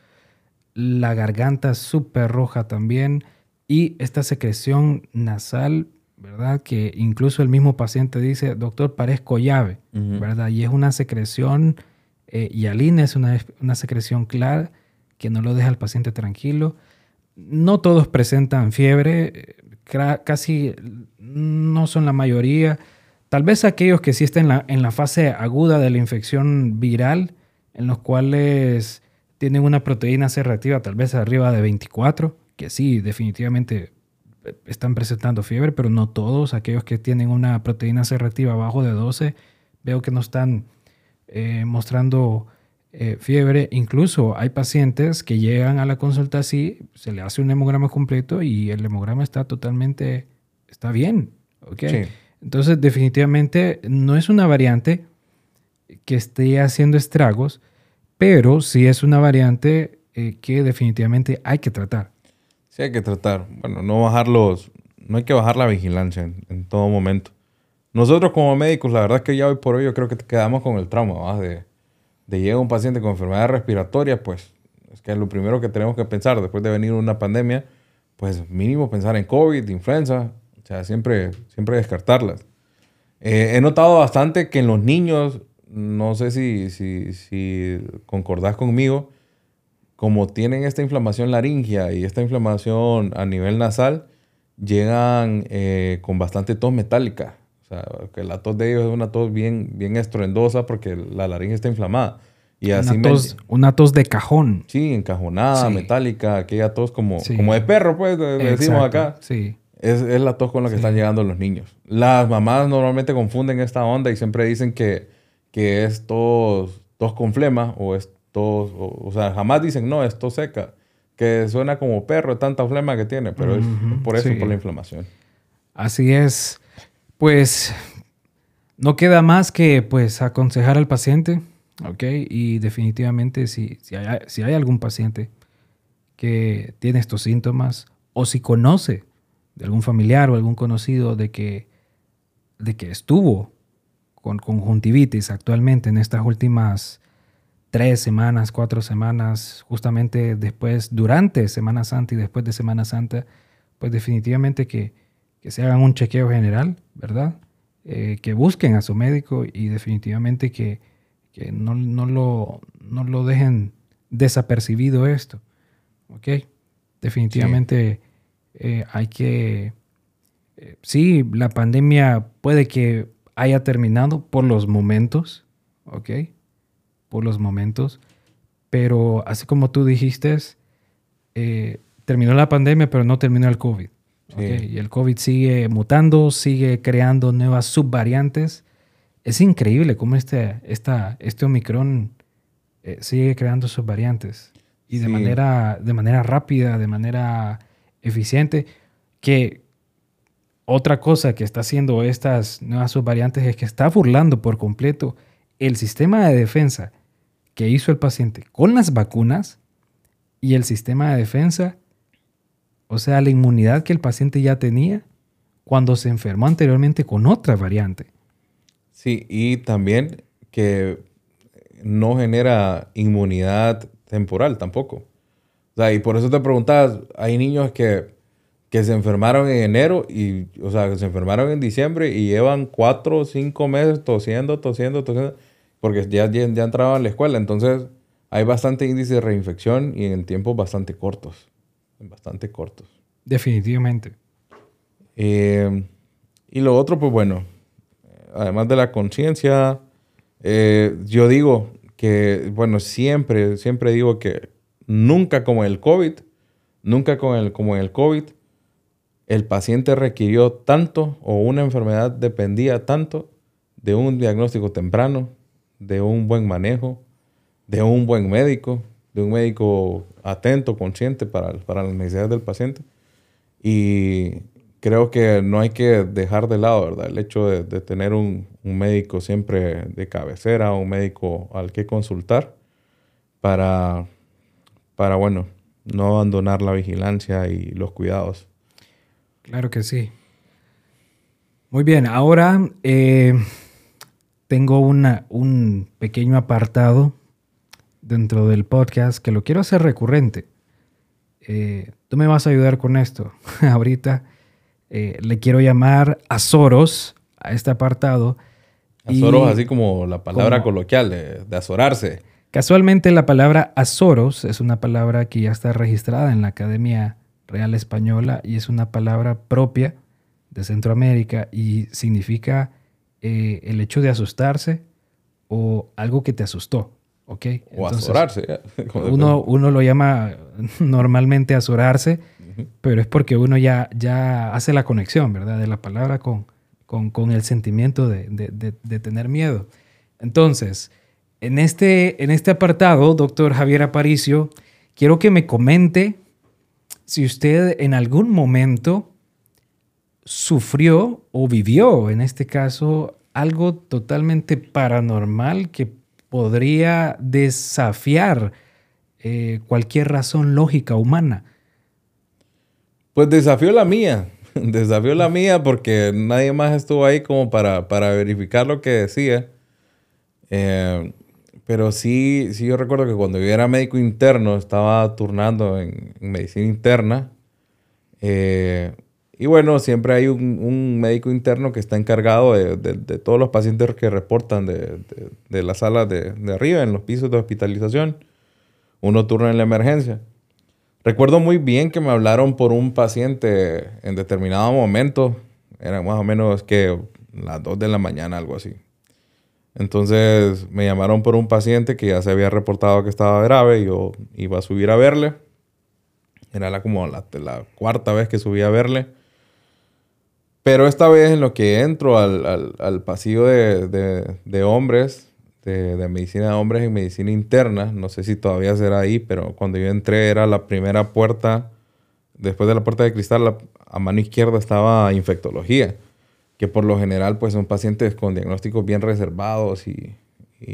la garganta súper roja también y esta secreción nasal, ¿verdad? Que incluso el mismo paciente dice, doctor, parezco llave, ¿verdad? Y es una secreción Eh, hialina es una, una secreción clara que no lo deja al paciente tranquilo. No todos presentan fiebre, casi no son la mayoría. Tal vez aquellos que sí estén en la, en la fase aguda de la infección viral, en los cuales tienen una proteína C reactiva tal vez arriba de 24, que sí, definitivamente eh, están presentando fiebre, pero no todos. Aquellos que tienen una proteína C reactiva abajo de 12, veo que no están eh, mostrando eh, fiebre. Incluso hay pacientes que llegan a la consulta así, se le hace un hemograma completo y el hemograma está totalmente, está bien. ¿okay? Entonces, definitivamente no es una variante que esté haciendo estragos, pero sí es una variante eh, que definitivamente hay que tratar. Sí, hay que tratar. Bueno, no bajarlos, no hay que bajar la vigilancia en, todo momento. Nosotros como médicos, la verdad es que ya hoy por hoy yo creo que quedamos con el trauma, De, de llegar un paciente con enfermedad respiratoria, pues es que es lo primero que tenemos que pensar después de venir una pandemia, pues mínimo pensar en COVID, influenza, o sea, siempre, siempre descartarlas. Eh, he notado bastante que en los niños, no sé si, si, si concordás conmigo, como tienen esta inflamación laringia y esta inflamación a nivel nasal, llegan eh, con bastante tos metálica. Sea, que la tos de ellos es una tos bien, bien estruendosa porque la laringe está inflamada. Y así una, tos, una tos de cajón. Sí, encajonada, metálica, aquella tos como, como de perro, pues, decimos acá. Sí. Es, es, la tos con la que están llegando los niños. Las mamás normalmente confunden esta onda y siempre dicen que, que es tos, tos con flema o es tos, o, sea, jamás dicen, no, es tos seca, que suena como perro, tanta flema que tiene, pero es por eso, por la inflamación. Así es. Pues no queda más que pues aconsejar al paciente ¿ok? Y definitivamente si, si, hay, si hay algún paciente que tiene estos síntomas o si conoce de algún familiar o algún conocido de que, de que estuvo con conjuntivitis actualmente en estas últimas tres semanas, cuatro semanas, justamente después, durante Semana Santa y después de Semana Santa, pues definitivamente que, que se hagan un chequeo general, ¿verdad? Eh, que busquen a su médico y definitivamente que, que no, lo, lo dejen desapercibido esto. ¿Ok? Definitivamente eh, hay que... Eh, sí, la pandemia puede que haya terminado por los momentos, ¿ok? Por los momentos, pero así como tú dijiste, terminó la pandemia, pero no terminó el COVID. Y el COVID sigue mutando, sigue creando nuevas subvariantes. Es increíble cómo este, esta, este Omicron eh, sigue creando sus variantes y de, manera, de manera rápida, de manera eficiente, que otra cosa que está haciendo estas nuevas subvariantes es que está burlando por completo el sistema de defensa que hizo el paciente con las vacunas y el sistema de defensa, o sea, la inmunidad que el paciente ya tenía cuando se enfermó anteriormente con otra variante. Sí, y también que no genera inmunidad temporal tampoco. O sea, y por eso te preguntas, hay niños que, que se enfermaron en enero y, o sea, que se enfermaron en diciembre y llevan cuatro o cinco meses tosiendo, tosiendo, tosiendo, porque ya, ya, ya entraban a la escuela. Entonces, hay bastante índice de reinfección y en tiempos bastante cortos. Bastante cortos. Definitivamente. Eh, y lo otro, pues bueno, además de la conciencia, eh, yo digo que, bueno, siempre, siempre digo que nunca como el COVID, nunca con el, como en el COVID, el paciente requirió tanto o una enfermedad dependía tanto de un diagnóstico temprano, de un buen manejo, de un buen médico, de un médico atento, consciente para, para las necesidades del paciente. Y creo que no hay que dejar de lado, ¿verdad? El hecho de, tener un, médico siempre de cabecera, un médico al que consultar para, para, bueno, no abandonar la vigilancia y los cuidados. Claro que sí. Muy bien, ahora eh, tengo una, un pequeño apartado dentro del podcast que lo quiero hacer recurrente. Eh, tú me vas a ayudar con esto (laughs) ahorita. Eh, le quiero llamar a Soros, a este apartado, Azoros, así como la palabra coloquial de, de azorarse. Casualmente la palabra azoros es una palabra que ya está registrada en la Academia Real Española y es una palabra propia de Centroamérica y significa eh, el hecho de asustarse o algo que te asustó. ¿Ok? O azorarse. (laughs) Uno, uno lo llama (laughs) normalmente azorarse, pero es porque uno ya, ya hace la conexión, ¿verdad? De la palabra con, con, el sentimiento de, de, tener miedo. Entonces, en este, en este apartado, doctor Javier Aparicio, quiero que me comente si usted en algún momento sufrió o vivió, en este caso, algo totalmente paranormal que podría desafiar eh, cualquier razón lógica humana. Pues desafió la mía, (laughs) desafió la mía porque nadie más estuvo ahí como para, para verificar lo que decía. Eh, pero sí, sí yo recuerdo que cuando yo era médico interno, estaba turnando en, medicina interna. Eh, y bueno, siempre hay un, médico interno que está encargado de, todos los pacientes que reportan de, la sala de, arriba, en los pisos de hospitalización. Uno turna en la emergencia. Recuerdo muy bien que me hablaron por un paciente en determinado momento. Era más o menos que las 2 de la mañana, algo así. Entonces me llamaron por un paciente que ya se había reportado que estaba grave. Y yo iba a subir a verle. Era la, como la, cuarta vez que subí a verle. Pero esta vez en lo que entro al, pasillo de hombres, de, medicina de hombres en medicina interna. No sé si todavía será ahí, pero cuando yo entré era la primera puerta, después de la puerta de cristal, a mano izquierda estaba infectología, que por lo general pues son pacientes con diagnósticos bien reservados y,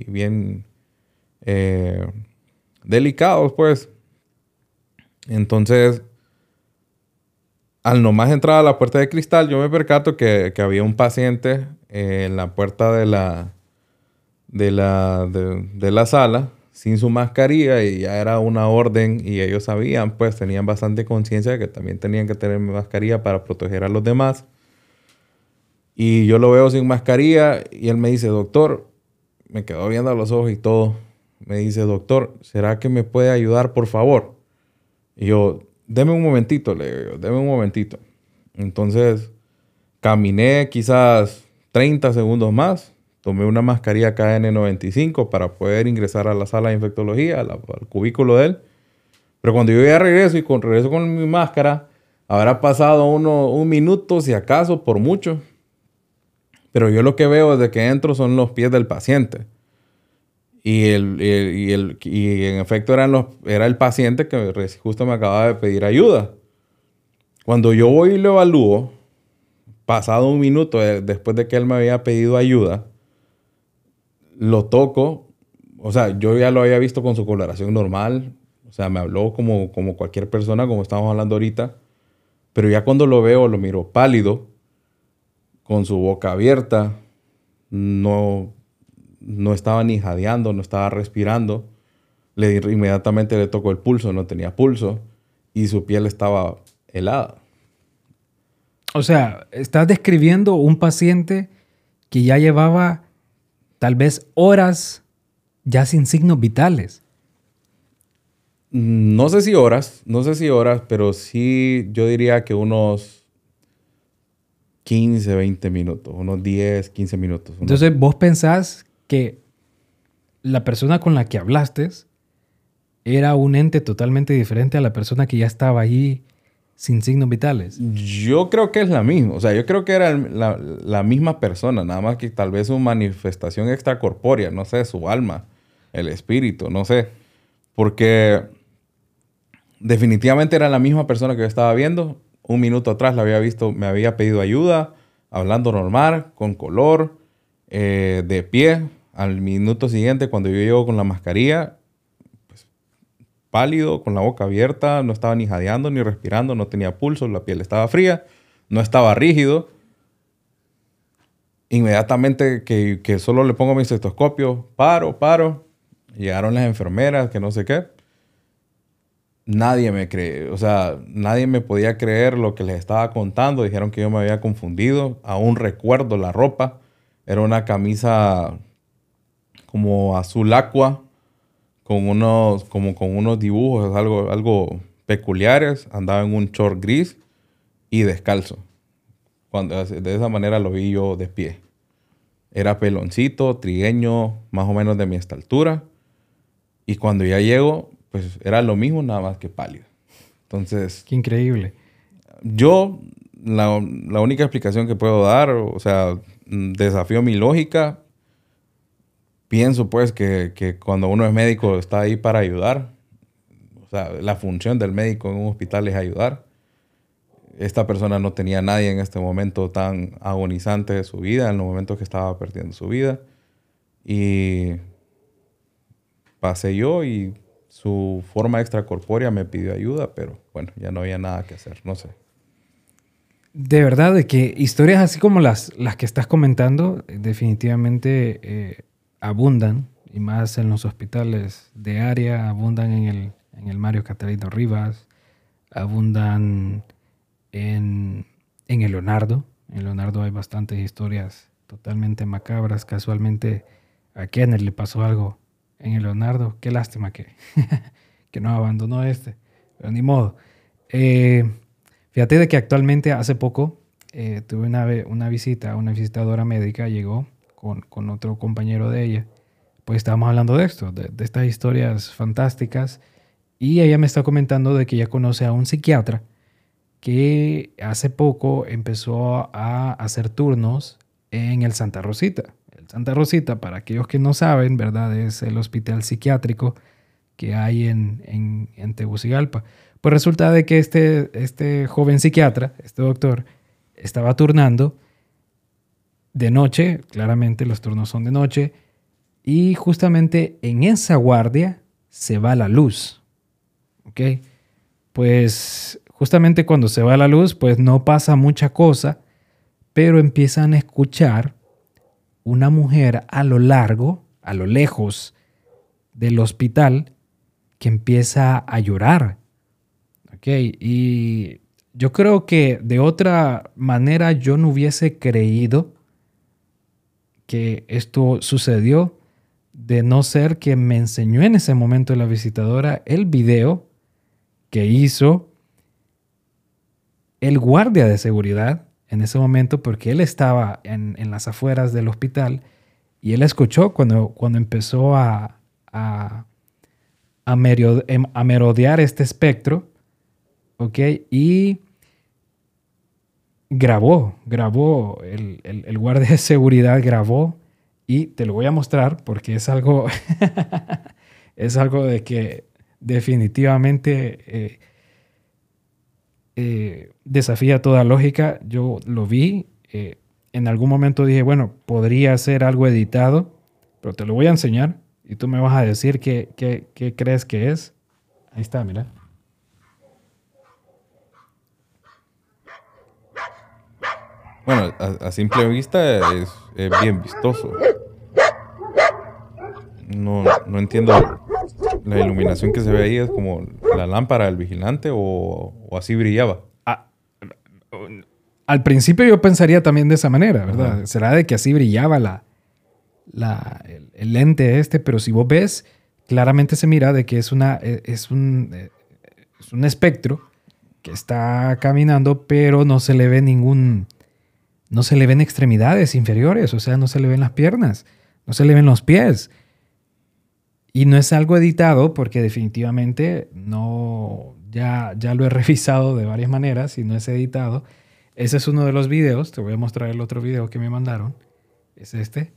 bien eh, delicados pues. Entonces, al nomás entrar a la puerta de cristal, yo me percato que, había un paciente en la puerta de la, de la, de, la sala sin su mascarilla y ya era una orden y ellos sabían, pues tenían bastante conciencia de que también tenían que tener mascarilla para proteger a los demás. Y yo lo veo sin mascarilla y él me dice, doctor, me quedó viendo a los ojos y todo. Me dice, doctor, ¿será que me puede ayudar, por favor? Y yo, deme un momentito, le digo, deme un momentito. Entonces, caminé quizás 30 segundos más tomé una mascarilla KN95 para poder ingresar a la sala de infectología, al, cubículo de él. Pero cuando yo ya regreso y con, regreso con mi máscara, habrá pasado uno, un minuto, si acaso, por mucho. Pero yo lo que veo desde que entro son los pies del paciente. Y, el, y, el, y en efecto eran los, era el paciente que justo me acababa de pedir ayuda. Cuando yo voy y lo evalúo, pasado un minuto después de que él me había pedido ayuda, lo toco, o sea, yo ya lo había visto con su coloración normal, o sea, me habló como, como cualquier persona, como estamos hablando ahorita, pero ya cuando lo veo, lo miro pálido, con su boca abierta, no, no estaba ni jadeando, no estaba respirando. Le inmediatamente le tocó el pulso, no tenía pulso y su piel estaba helada. O sea, estás describiendo un paciente que ya llevaba tal vez horas ya sin signos vitales. No sé si horas, no sé si horas, pero sí yo diría que unos 15, 20 minutos, unos 10, 15 minutos. Entonces vos pensás que la persona con la que hablaste era un ente totalmente diferente a la persona que ya estaba ahí sin signos vitales. Yo creo que es la misma. O sea, yo creo que era la, misma persona, nada más que tal vez su manifestación extracorpórea, no sé, su alma, el espíritu, no sé. Porque definitivamente era la misma persona que yo estaba viendo. Un minuto atrás la había visto, me había pedido ayuda, hablando normal, con color, eh, de pie. Al minuto siguiente, cuando yo llego con la mascarilla, pálido, con la boca abierta, no estaba ni jadeando ni respirando, no tenía pulso, la piel estaba fría, no estaba rígido. Inmediatamente que, que solo le pongo mi estetoscopio, paro, paro. Llegaron las enfermeras, que no sé qué. Nadie me cree, o sea, nadie me podía creer lo que les estaba contando. Dijeron que yo me había confundido. Aún recuerdo la ropa. Era una camisa como azul aqua, con unos, como con unos dibujos, algo, algo peculiares. Andaba en un short gris y descalzo. Cuando, de esa manera lo vi yo de pie. Era peloncito, trigueño, más o menos de mi altura. Y cuando ya llego, pues era lo mismo, nada más que pálido. Entonces... Qué increíble. Yo, la, la única explicación que puedo dar, o sea, desafío mi lógica, pienso pues que, que, cuando uno es médico está ahí para ayudar. O sea, la función del médico en un hospital es ayudar. Esta persona no tenía nadie en este momento tan agonizante de su vida, en los momentos que estaba perdiendo su vida. Y pasé yo y su forma extracorpórea me pidió ayuda, pero bueno, ya no había nada que hacer, no sé. De verdad, de que historias así como las, las que estás comentando, definitivamente eh, abundan, y más en los hospitales de área, abundan en el, en el Mario Catalino Rivas, abundan en, en el Leonardo. En Leonardo hay bastantes historias totalmente macabras. Casualmente a Kenner le pasó algo en el Leonardo. Qué lástima que, (laughs) que no abandonó este. Pero ni modo. Eh, fíjate de que actualmente hace poco eh, tuve una, una visita, una visitadora médica llegó con, otro compañero de ella. Pues estábamos hablando de esto, de, estas historias fantásticas. Y ella me está comentando de que ella conoce a un psiquiatra que hace poco empezó a hacer turnos en el Santa Rosita. Santa Rosita, para aquellos que no saben, ¿verdad? Es el hospital psiquiátrico que hay en, en, Tegucigalpa. Pues resulta de que este, este joven psiquiatra, este doctor, estaba turnando de noche, claramente los turnos son de noche, y justamente en esa guardia se va la luz. ¿Ok? Pues justamente cuando se va la luz, pues no pasa mucha cosa, pero empiezan a escuchar una mujer a lo largo, a lo lejos del hospital, que empieza a llorar. ¿Ok? Y yo creo que de otra manera yo no hubiese creído que esto sucedió, de no ser que me enseñó en ese momento la visitadora el video que hizo el guardia de seguridad en ese momento porque él estaba en, las afueras del hospital y él escuchó cuando, cuando empezó a, a, a, em, merodear este espectro, ¿ok? Y grabó, grabó, el, el, guardia de seguridad grabó y te lo voy a mostrar porque es algo, (laughs) es algo de que definitivamente... Eh, eh, desafía toda lógica. Yo lo vi, eh, en algún momento dije, bueno, podría ser algo editado, pero te lo voy a enseñar y tú me vas a decir qué, qué, crees que es. Ahí está, mira. Bueno, a, simple vista es, bien vistoso. No, no, entiendo. La iluminación que se ve ahí es como la lámpara del vigilante o, así brillaba. Ah, al principio yo pensaría también de esa manera, ¿verdad? Será de que así brillaba la, la, el, lente este, pero si vos ves, claramente se mira de que es, una, e, es, un, e, es un espectro que está caminando, pero no se le ve ningún, no se le ven extremidades inferiores, o sea, no se le ven las piernas, no se le ven los pies. Y no es algo editado porque definitivamente no, ya, ya lo he (laughs) revisado de varias maneras y no es editado. Ese es uno de los videos, te voy a mostrar el otro video que me mandaron. Es este.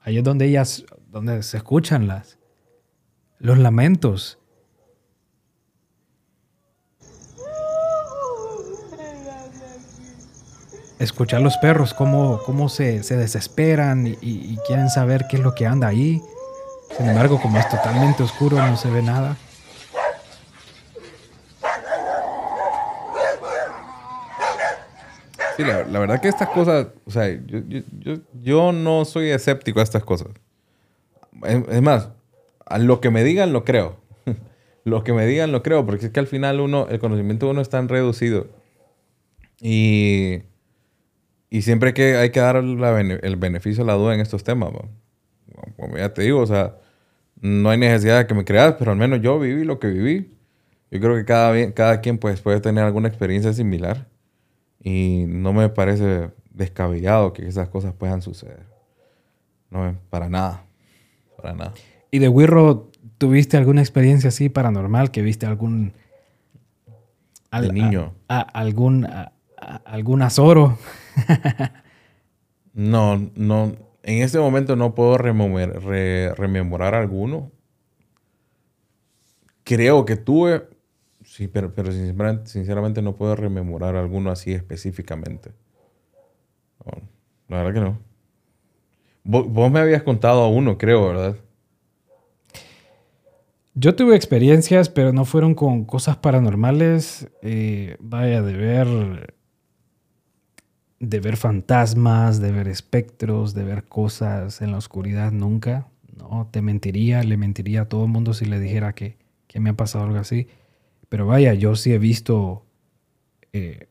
Ahí es donde ellas, donde se escuchan las, los lamentos. Escuchar los perros, cómo, cómo se, se desesperan y quieren saber qué es lo que anda ahí. Sin embargo, como es totalmente oscuro, no se ve nada. Sí, la, verdad que estas cosas, o sea, yo, no soy escéptico a estas cosas. Es, más, a lo que me digan lo creo. (laughs) lo que me digan lo creo, porque es que al final uno, el conocimiento de uno es tan reducido. Y, Y siempre que hay que dar el beneficio a la duda en estos temas, como ya te digo, o sea, no hay necesidad de que me creas, pero al menos yo viví lo que viví. Yo creo que cada, cada quien pues, puede tener alguna experiencia similar y no me parece descabellado que esas cosas puedan suceder. No, para nada. Para nada. ¿Y de Wirro tuviste alguna experiencia así paranormal? ¿Que viste algún... Al, niño. algún, algún azoro? (laughs) no, no. En este momento no puedo rememorar alguno. Creo que tuve, sí, pero, pero sinceramente, no puedo rememorar alguno así específicamente. la verdad que no. Vos, me habías contado uno, creo, ¿verdad? Yo tuve experiencias, pero no fueron con cosas paranormales. Eh, vaya, de ver. De ver fantasmas, de ver espectros, de ver cosas en la oscuridad, nunca. No, te mentiría, le mentiría a todo el mundo si le dijera que, me ha pasado algo así. Pero vaya, yo sí he visto eh,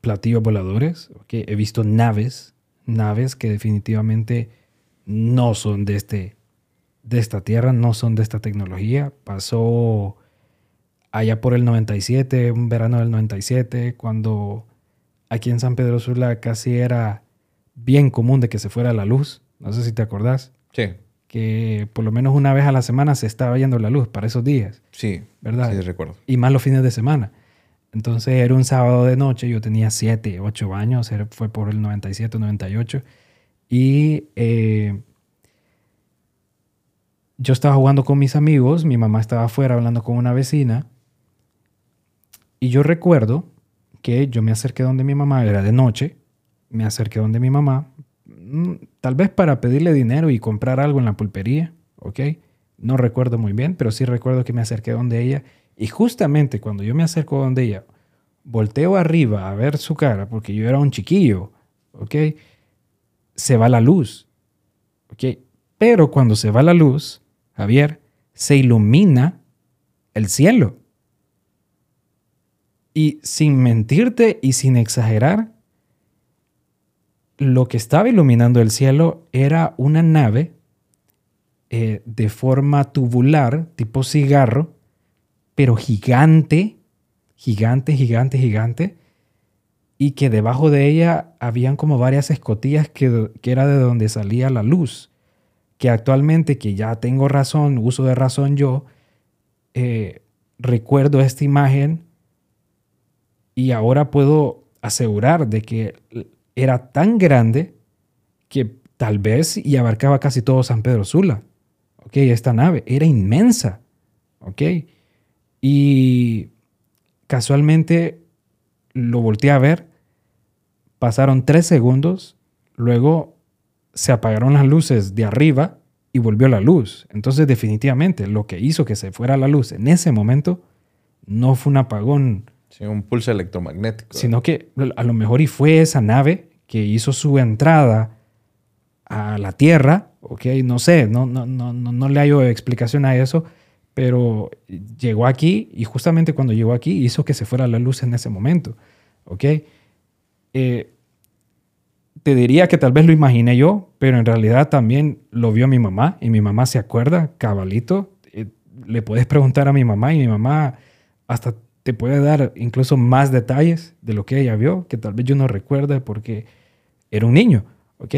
platillos voladores, he visto naves, naves que definitivamente no son de este de esta tierra, no son de esta tecnología. Pasó allá por el 97, un verano del 97, cuando aquí en San Pedro Sula casi era bien común de que se fuera la luz. No sé si te acordás. Sí. Que por lo menos una vez a la semana se estaba yendo la luz para esos días. Sí. ¿Verdad? Sí, recuerdo. Y más los fines de semana. Entonces era un sábado de noche, yo tenía 7, 8 años, fue por el 97, 98. Y eh, yo estaba jugando con mis amigos, mi mamá estaba afuera hablando con una vecina, y yo recuerdo que yo me acerqué donde mi mamá, era de noche, me acerqué donde mi mamá, mm, tal vez para pedirle dinero y comprar algo en la pulpería, ¿ok? No recuerdo muy bien, pero sí recuerdo que me acerqué donde ella, y justamente cuando yo me acerco donde ella, volteo arriba a ver su cara, porque yo era un chiquillo, ¿ok? Se va la luz, ¿ok? Pero cuando se va la luz, Javier, se ilumina el cielo. Y sin mentirte y sin exagerar, lo que estaba iluminando el cielo era una nave eh, de forma tubular, tipo cigarro, pero gigante, gigante, gigante, gigante, y que debajo de ella habían como varias escotillas que, que era de donde salía la luz que actualmente que ya tengo razón, uso de razón yo, eh, recuerdo esta imagen y ahora puedo asegurar de que era tan grande que tal vez y abarcaba casi todo San Pedro Sula. ¿Ok? Esta nave era inmensa. ¿Ok? Y casualmente lo volteé a ver. Pasaron tres segundos. Luego se apagaron las luces de arriba y volvió la luz. Entonces definitivamente lo que hizo que se fuera la luz en ese momento no fue un apagón. Sí, un pulso electromagnético. Sino que a lo mejor y fue esa nave que hizo su entrada a la Tierra, ok, no sé, no, no, no, no, le hallo explicación a eso, pero llegó aquí y justamente cuando llegó aquí hizo que se fuera la luz en ese momento, ok. Eh, te diría que tal vez lo imaginé yo, pero en realidad también lo vio mi mamá y mi mamá se acuerda, cabalito. Eh, le puedes preguntar a mi mamá y mi mamá hasta te puede dar incluso más detalles de lo que ella vio, que tal vez yo no recuerde porque era un niño, ¿ok?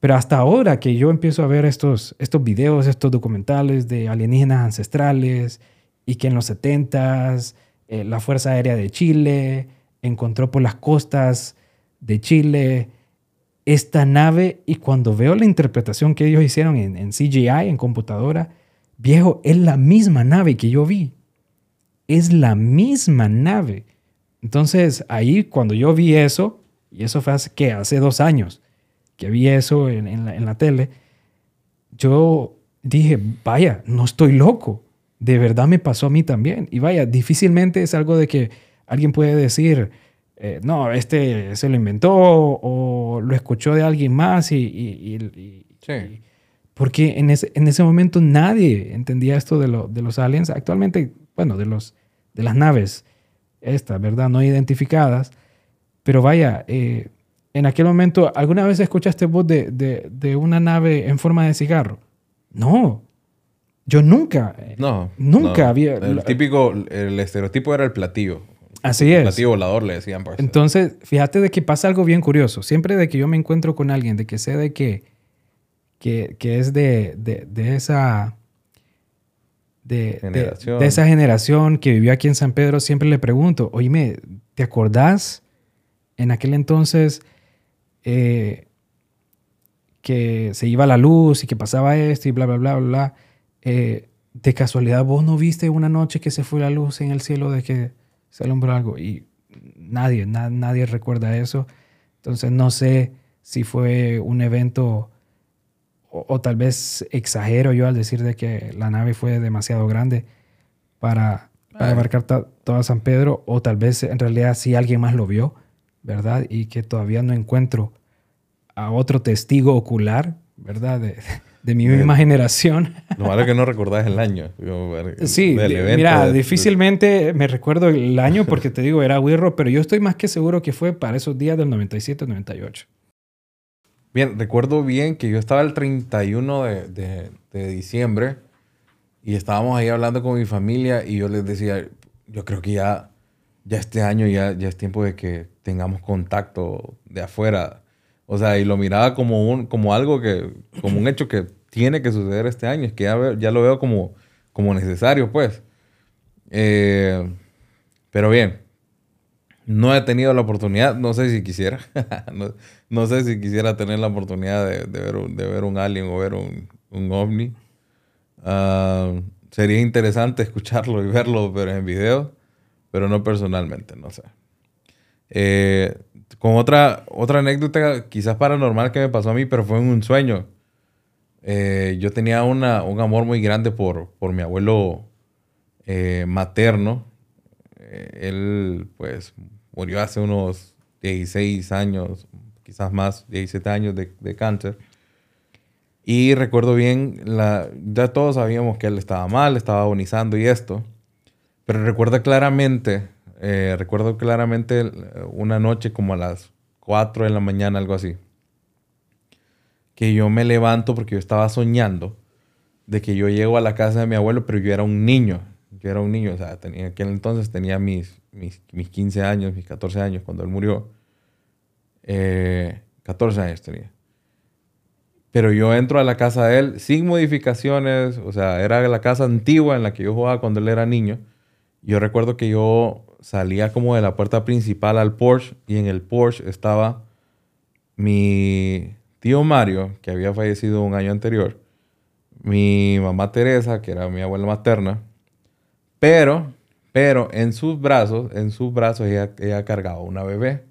Pero hasta ahora que yo empiezo a ver estos, estos videos, estos documentales de alienígenas ancestrales y que en los 70s eh, la Fuerza Aérea de Chile encontró por las costas de Chile esta nave y cuando veo la interpretación que ellos hicieron en, CGI, en computadora, viejo, es la misma nave que yo vi. Es la misma nave. Entonces ahí cuando yo vi eso, y eso fue hace, ¿qué? hace dos años que vi eso en, la, en la tele, yo dije, vaya, no estoy loco. De verdad me pasó a mí también. Y vaya, difícilmente es algo de que alguien puede decir, eh, no, este se lo inventó o lo escuchó de alguien más y... sí. porque en ese, en ese momento nadie entendía esto de, lo, de los aliens. Actualmente, bueno, de, los, de las naves, estas, ¿verdad? No identificadas. Pero vaya, eh, en aquel momento, ¿alguna vez escuchaste voz de, de, de una nave en forma de cigarro? No. Yo nunca. eh, No. Nunca no. había- El típico, el estereotipo era el platillo. Así El es. platillo volador le decían, pues. Entonces, fíjate de que pasa algo bien curioso. Siempre de que yo me encuentro con alguien, de que sé de que, que, que es de, de, de esa... De, de- de esa generación que vivió aquí en San Pedro, siempre le pregunto, oíme, ¿te acordás en aquel entonces eh, que se iba la luz y que pasaba esto y bla, bla, bla, bla, bla? Eh, de casualidad, ¿vos no viste una noche que se fue la luz en el cielo de que se alumbró algo? Y nadie, na- nadie recuerda eso. Entonces no sé si fue un evento o, o tal vez exagero yo al decir de que la nave fue demasiado grande para, para abarcar ta- toda San Pedro o tal vez en realidad sí alguien más lo vio, ¿verdad? Y que todavía no encuentro a otro testigo ocular, ¿verdad? De, de mi misma generación. Lo malo es que no recordás el año. Sí, del evento, mira, de- difícilmente me recuerdo el año (laughs) porque te digo, era Wirro, pero yo estoy más que seguro que fue para esos días del 97-98. Bien, recuerdo bien que yo estaba el 31 de, de- de diciembre y estábamos ahí hablando con mi familia y yo les decía, yo creo que ya, ya este año ya, ya es tiempo de que tengamos contacto de afuera. O sea, y lo miraba como, un, como algo que, como un hecho que tiene que suceder este año. Es que ya, ya lo veo como, como necesario, pues. Eh, pero bien, no he tenido la oportunidad, no sé si quisiera, (laughs) no, no sé si quisiera tener la oportunidad de, de ver, un, de ver un alien o ver un, un ovni. Ah, sería interesante (laughs) escucharlo y verlo pero en video, pero no personalmente, no sé. Eh, con otra, otra anécdota, quizás paranormal que me pasó a mí, pero fue en un sueño. Eh, yo tenía una, un amor muy grande por, por mi abuelo eh, materno. Él, pues, murió hace unos 16 años, quizás más, 17 años de, de cáncer. Y recuerdo bien, la, ya todos sabíamos que él estaba mal, estaba agonizando y esto. Pero recuerdo claramente, eh, recuerdo claramente eh, una noche como a las 4 de la mañana, algo así. Que yo me levanto porque yo estaba soñando de que yo llego a la casa de mi abuelo, pero yo era un niño. Yo era un niño, o sea, tenía, en aquel entonces tenía mis, mis, mis 15 años, mis 14 años cuando él murió. Eh, 14 años tenía. Pero yo entro a la casa de él sin modificaciones, o sea, era la casa antigua en la que yo jugaba cuando él era niño. Yo recuerdo que yo salía como de la puerta principal al Porsche y en el Porsche estaba mi tío Mario, que había fallecido un año anterior, mi mamá Teresa, que era mi abuela materna, pero, pero en sus brazos, en sus brazos ella, ella cargaba una bebé.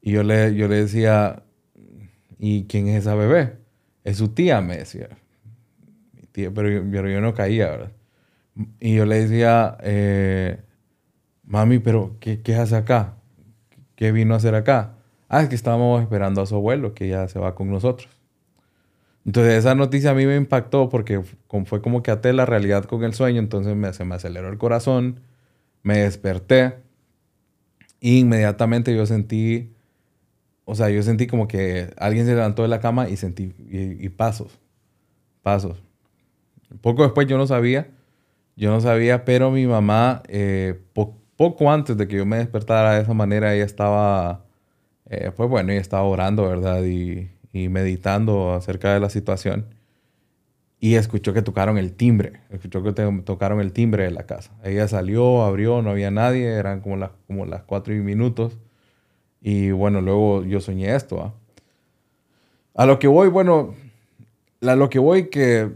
Y yo le, yo le decía, ¿y quién es esa bebé? Es su tía, me decía. Pero, yo, pero yo no caía, ¿verdad? Y yo le decía, eh, mami, pero ¿qué, ¿qué hace acá? ¿Qué vino a hacer acá? Ah, es que estábamos esperando a su abuelo, que ya se va con nosotros. Entonces esa noticia a mí me impactó porque fue como que até la realidad con el sueño, entonces me, se me aceleró el corazón, me desperté e inmediatamente yo sentí, o sea, yo sentí como que alguien se levantó de la cama y sentí, y, y pasos, pasos. Poco después yo no sabía, yo no sabía, pero mi mamá, eh, po- poco antes de que yo me despertara de esa manera, ella estaba, eh, pues bueno, ella estaba orando, ¿verdad? Y, y meditando acerca de la situación. Y escuchó que tocaron el timbre, escuchó que tocaron el timbre de la casa. Ella salió, abrió, no había nadie, eran como las, como las cuatro y minutos. Y bueno, luego yo soñé esto. ¿ah? A lo que voy, bueno, a lo que voy que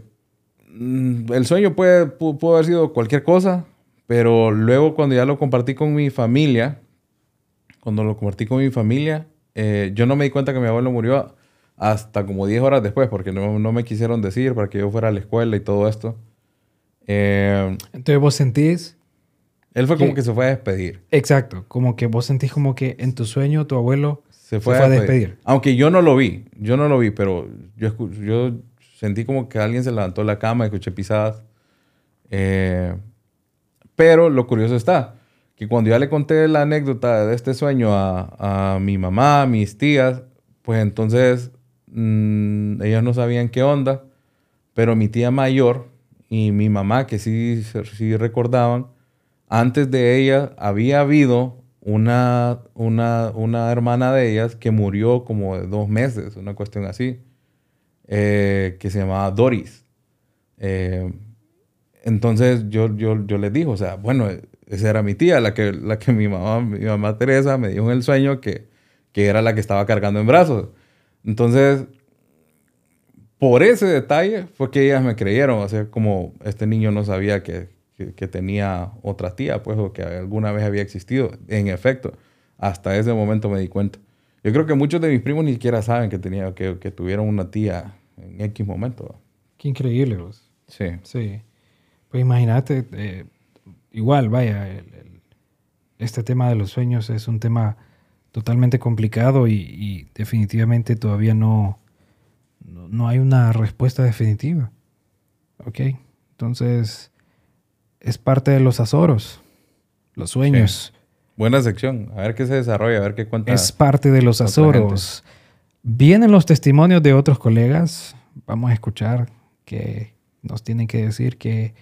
mm, el sueño puede, pu- pudo haber sido cualquier cosa, pero luego cuando ya lo compartí con mi familia, cuando lo compartí con mi familia, eh, yo no me di cuenta que mi abuelo murió hasta como 10 horas después, porque no, no me quisieron decir para que yo fuera a la escuela y todo esto. Eh, Entonces vos sentís, él fue como que se fue a despedir. exacto, como que vos sentís como que en tu sueño tu abuelo Se fue, fue a a despedir. despedir. Aunque yo no lo vi, yo no lo vi, pero yo, yo sentí como que alguien se levantó de la cama, escuché pisadas. Eh, pero lo curioso está que cuando ya le conté la anécdota de este sueño a, a mi mamá, a mis tías, pues entonces mm, ellas no sabían qué onda, pero mi tía mayor y mi mamá, que sí, sí recordaban, antes de ella había habido una, una, una hermana de ellas que murió como de dos meses, una cuestión así, eh, que se llamaba Doris. Eh, entonces yo, yo, yo les dije, o sea, bueno, esa era mi tía, la que, la que mi mamá, mi mamá Teresa me dijo en el sueño que, que era la que estaba cargando en brazos. Entonces, por ese detalle fue que ellas me creyeron, o sea, como este niño no sabía que, que, tenía otra tía, pues, o que alguna vez había existido. En efecto, hasta ese momento me di cuenta. Yo creo que muchos de mis primos ni siquiera saben que, tenía, que, que tuvieron una tía en X momento. Qué increíble, vos. Sí. Sí. Pues imagínate, eh, igual, vaya, este tema de los sueños es un tema totalmente complicado y, definitivamente todavía no, no, hay una respuesta definitiva. ¿Ok? Entonces, es parte de los azoros, los sueños. Buena sección, a ver qué se desarrolla, a ver qué cuenta. Es parte de los azoros. Vienen los testimonios de otros colegas, vamos a escuchar que nos tienen que decir que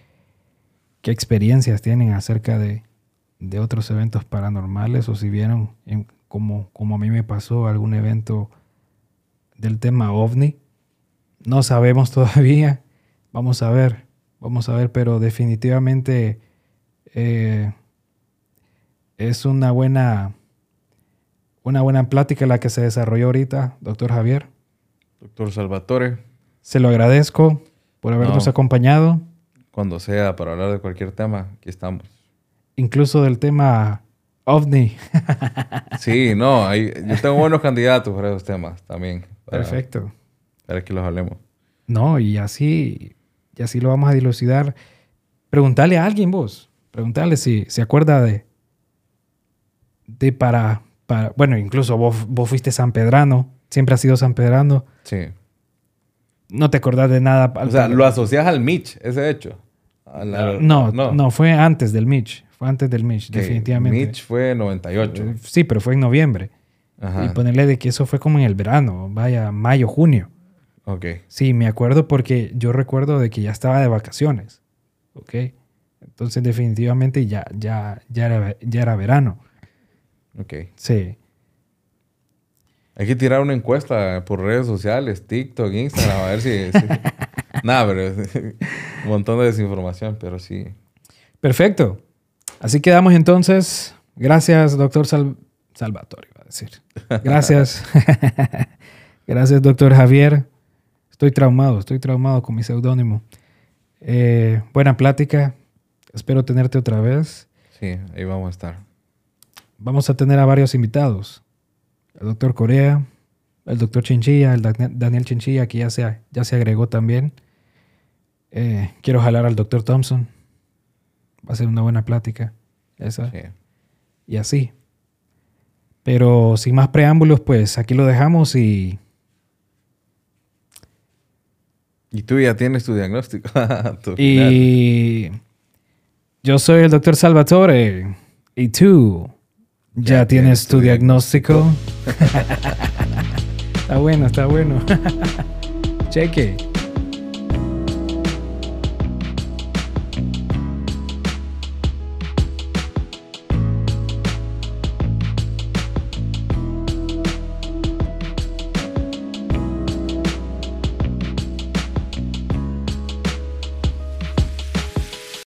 qué experiencias tienen acerca de, otros eventos paranormales o si vieron, como, como a mí me pasó, algún evento del tema ovni. No sabemos (laughs) todavía. Vamos a ver, vamos a ver, pero definitivamente eh, es una buena, una buena plática la que se desarrolló ahorita, doctor Javier. Doctor Salvatore. Se lo agradezco por habernos acompañado cuando sea para hablar de cualquier tema, aquí estamos. Incluso del tema ovni. (laughs) sí, no, hay, yo tengo buenos candidatos para esos temas también. Perfecto. Para que los hablemos. No, y así, y así lo vamos a dilucidar. Preguntarle a alguien vos, preguntarle si se acuerda de, de para, para, bueno, incluso vos, vos fuiste San Pedrano, siempre has sido San Pedrano. Sí no te acordás de nada. O sea, lo asocias al Mitch, ese hecho. No, no, fue antes del Mitch. Fue antes del Mitch, definitivamente. Mitch fue en 98. Eh, sí, pero fue en noviembre. Y ponerle de que eso fue como en el verano, vaya, mayo, junio. Ok. Sí, me acuerdo porque yo recuerdo de que ya estaba de vacaciones. Ok. Entonces, definitivamente ya, ya, ya, era, ya era verano. Ok. Sí. Hay que tirar una encuesta por redes sociales, TikTok, Instagram, a ver si... (laughs) (laughs) Nada, pero un montón de desinformación, pero sí. Perfecto. Así quedamos entonces. Gracias, doctor Salvatore, iba a decir. Gracias. (laughs) Gracias, doctor Javier. Estoy traumado, estoy traumado con mi seudónimo. Eh, buena plática. Espero tenerte otra vez. Sí, ahí vamos a estar. Vamos a tener a varios invitados el doctor Corea, el doctor Chinchilla, el Daniel Chinchilla, que ya se, ya se agregó también. Eh, quiero jalar al doctor Thompson. Va a ser una buena plática. Esa. Y así. Pero sin más preámbulos, pues aquí lo dejamos y. Y tú ya tienes tu diagnóstico. (laughs) y. Yo soy el doctor Salvatore. Y tú. ¿Ya, tienes tu diagnóstico? (laughs) está bueno, está bueno. (laughs) Cheque.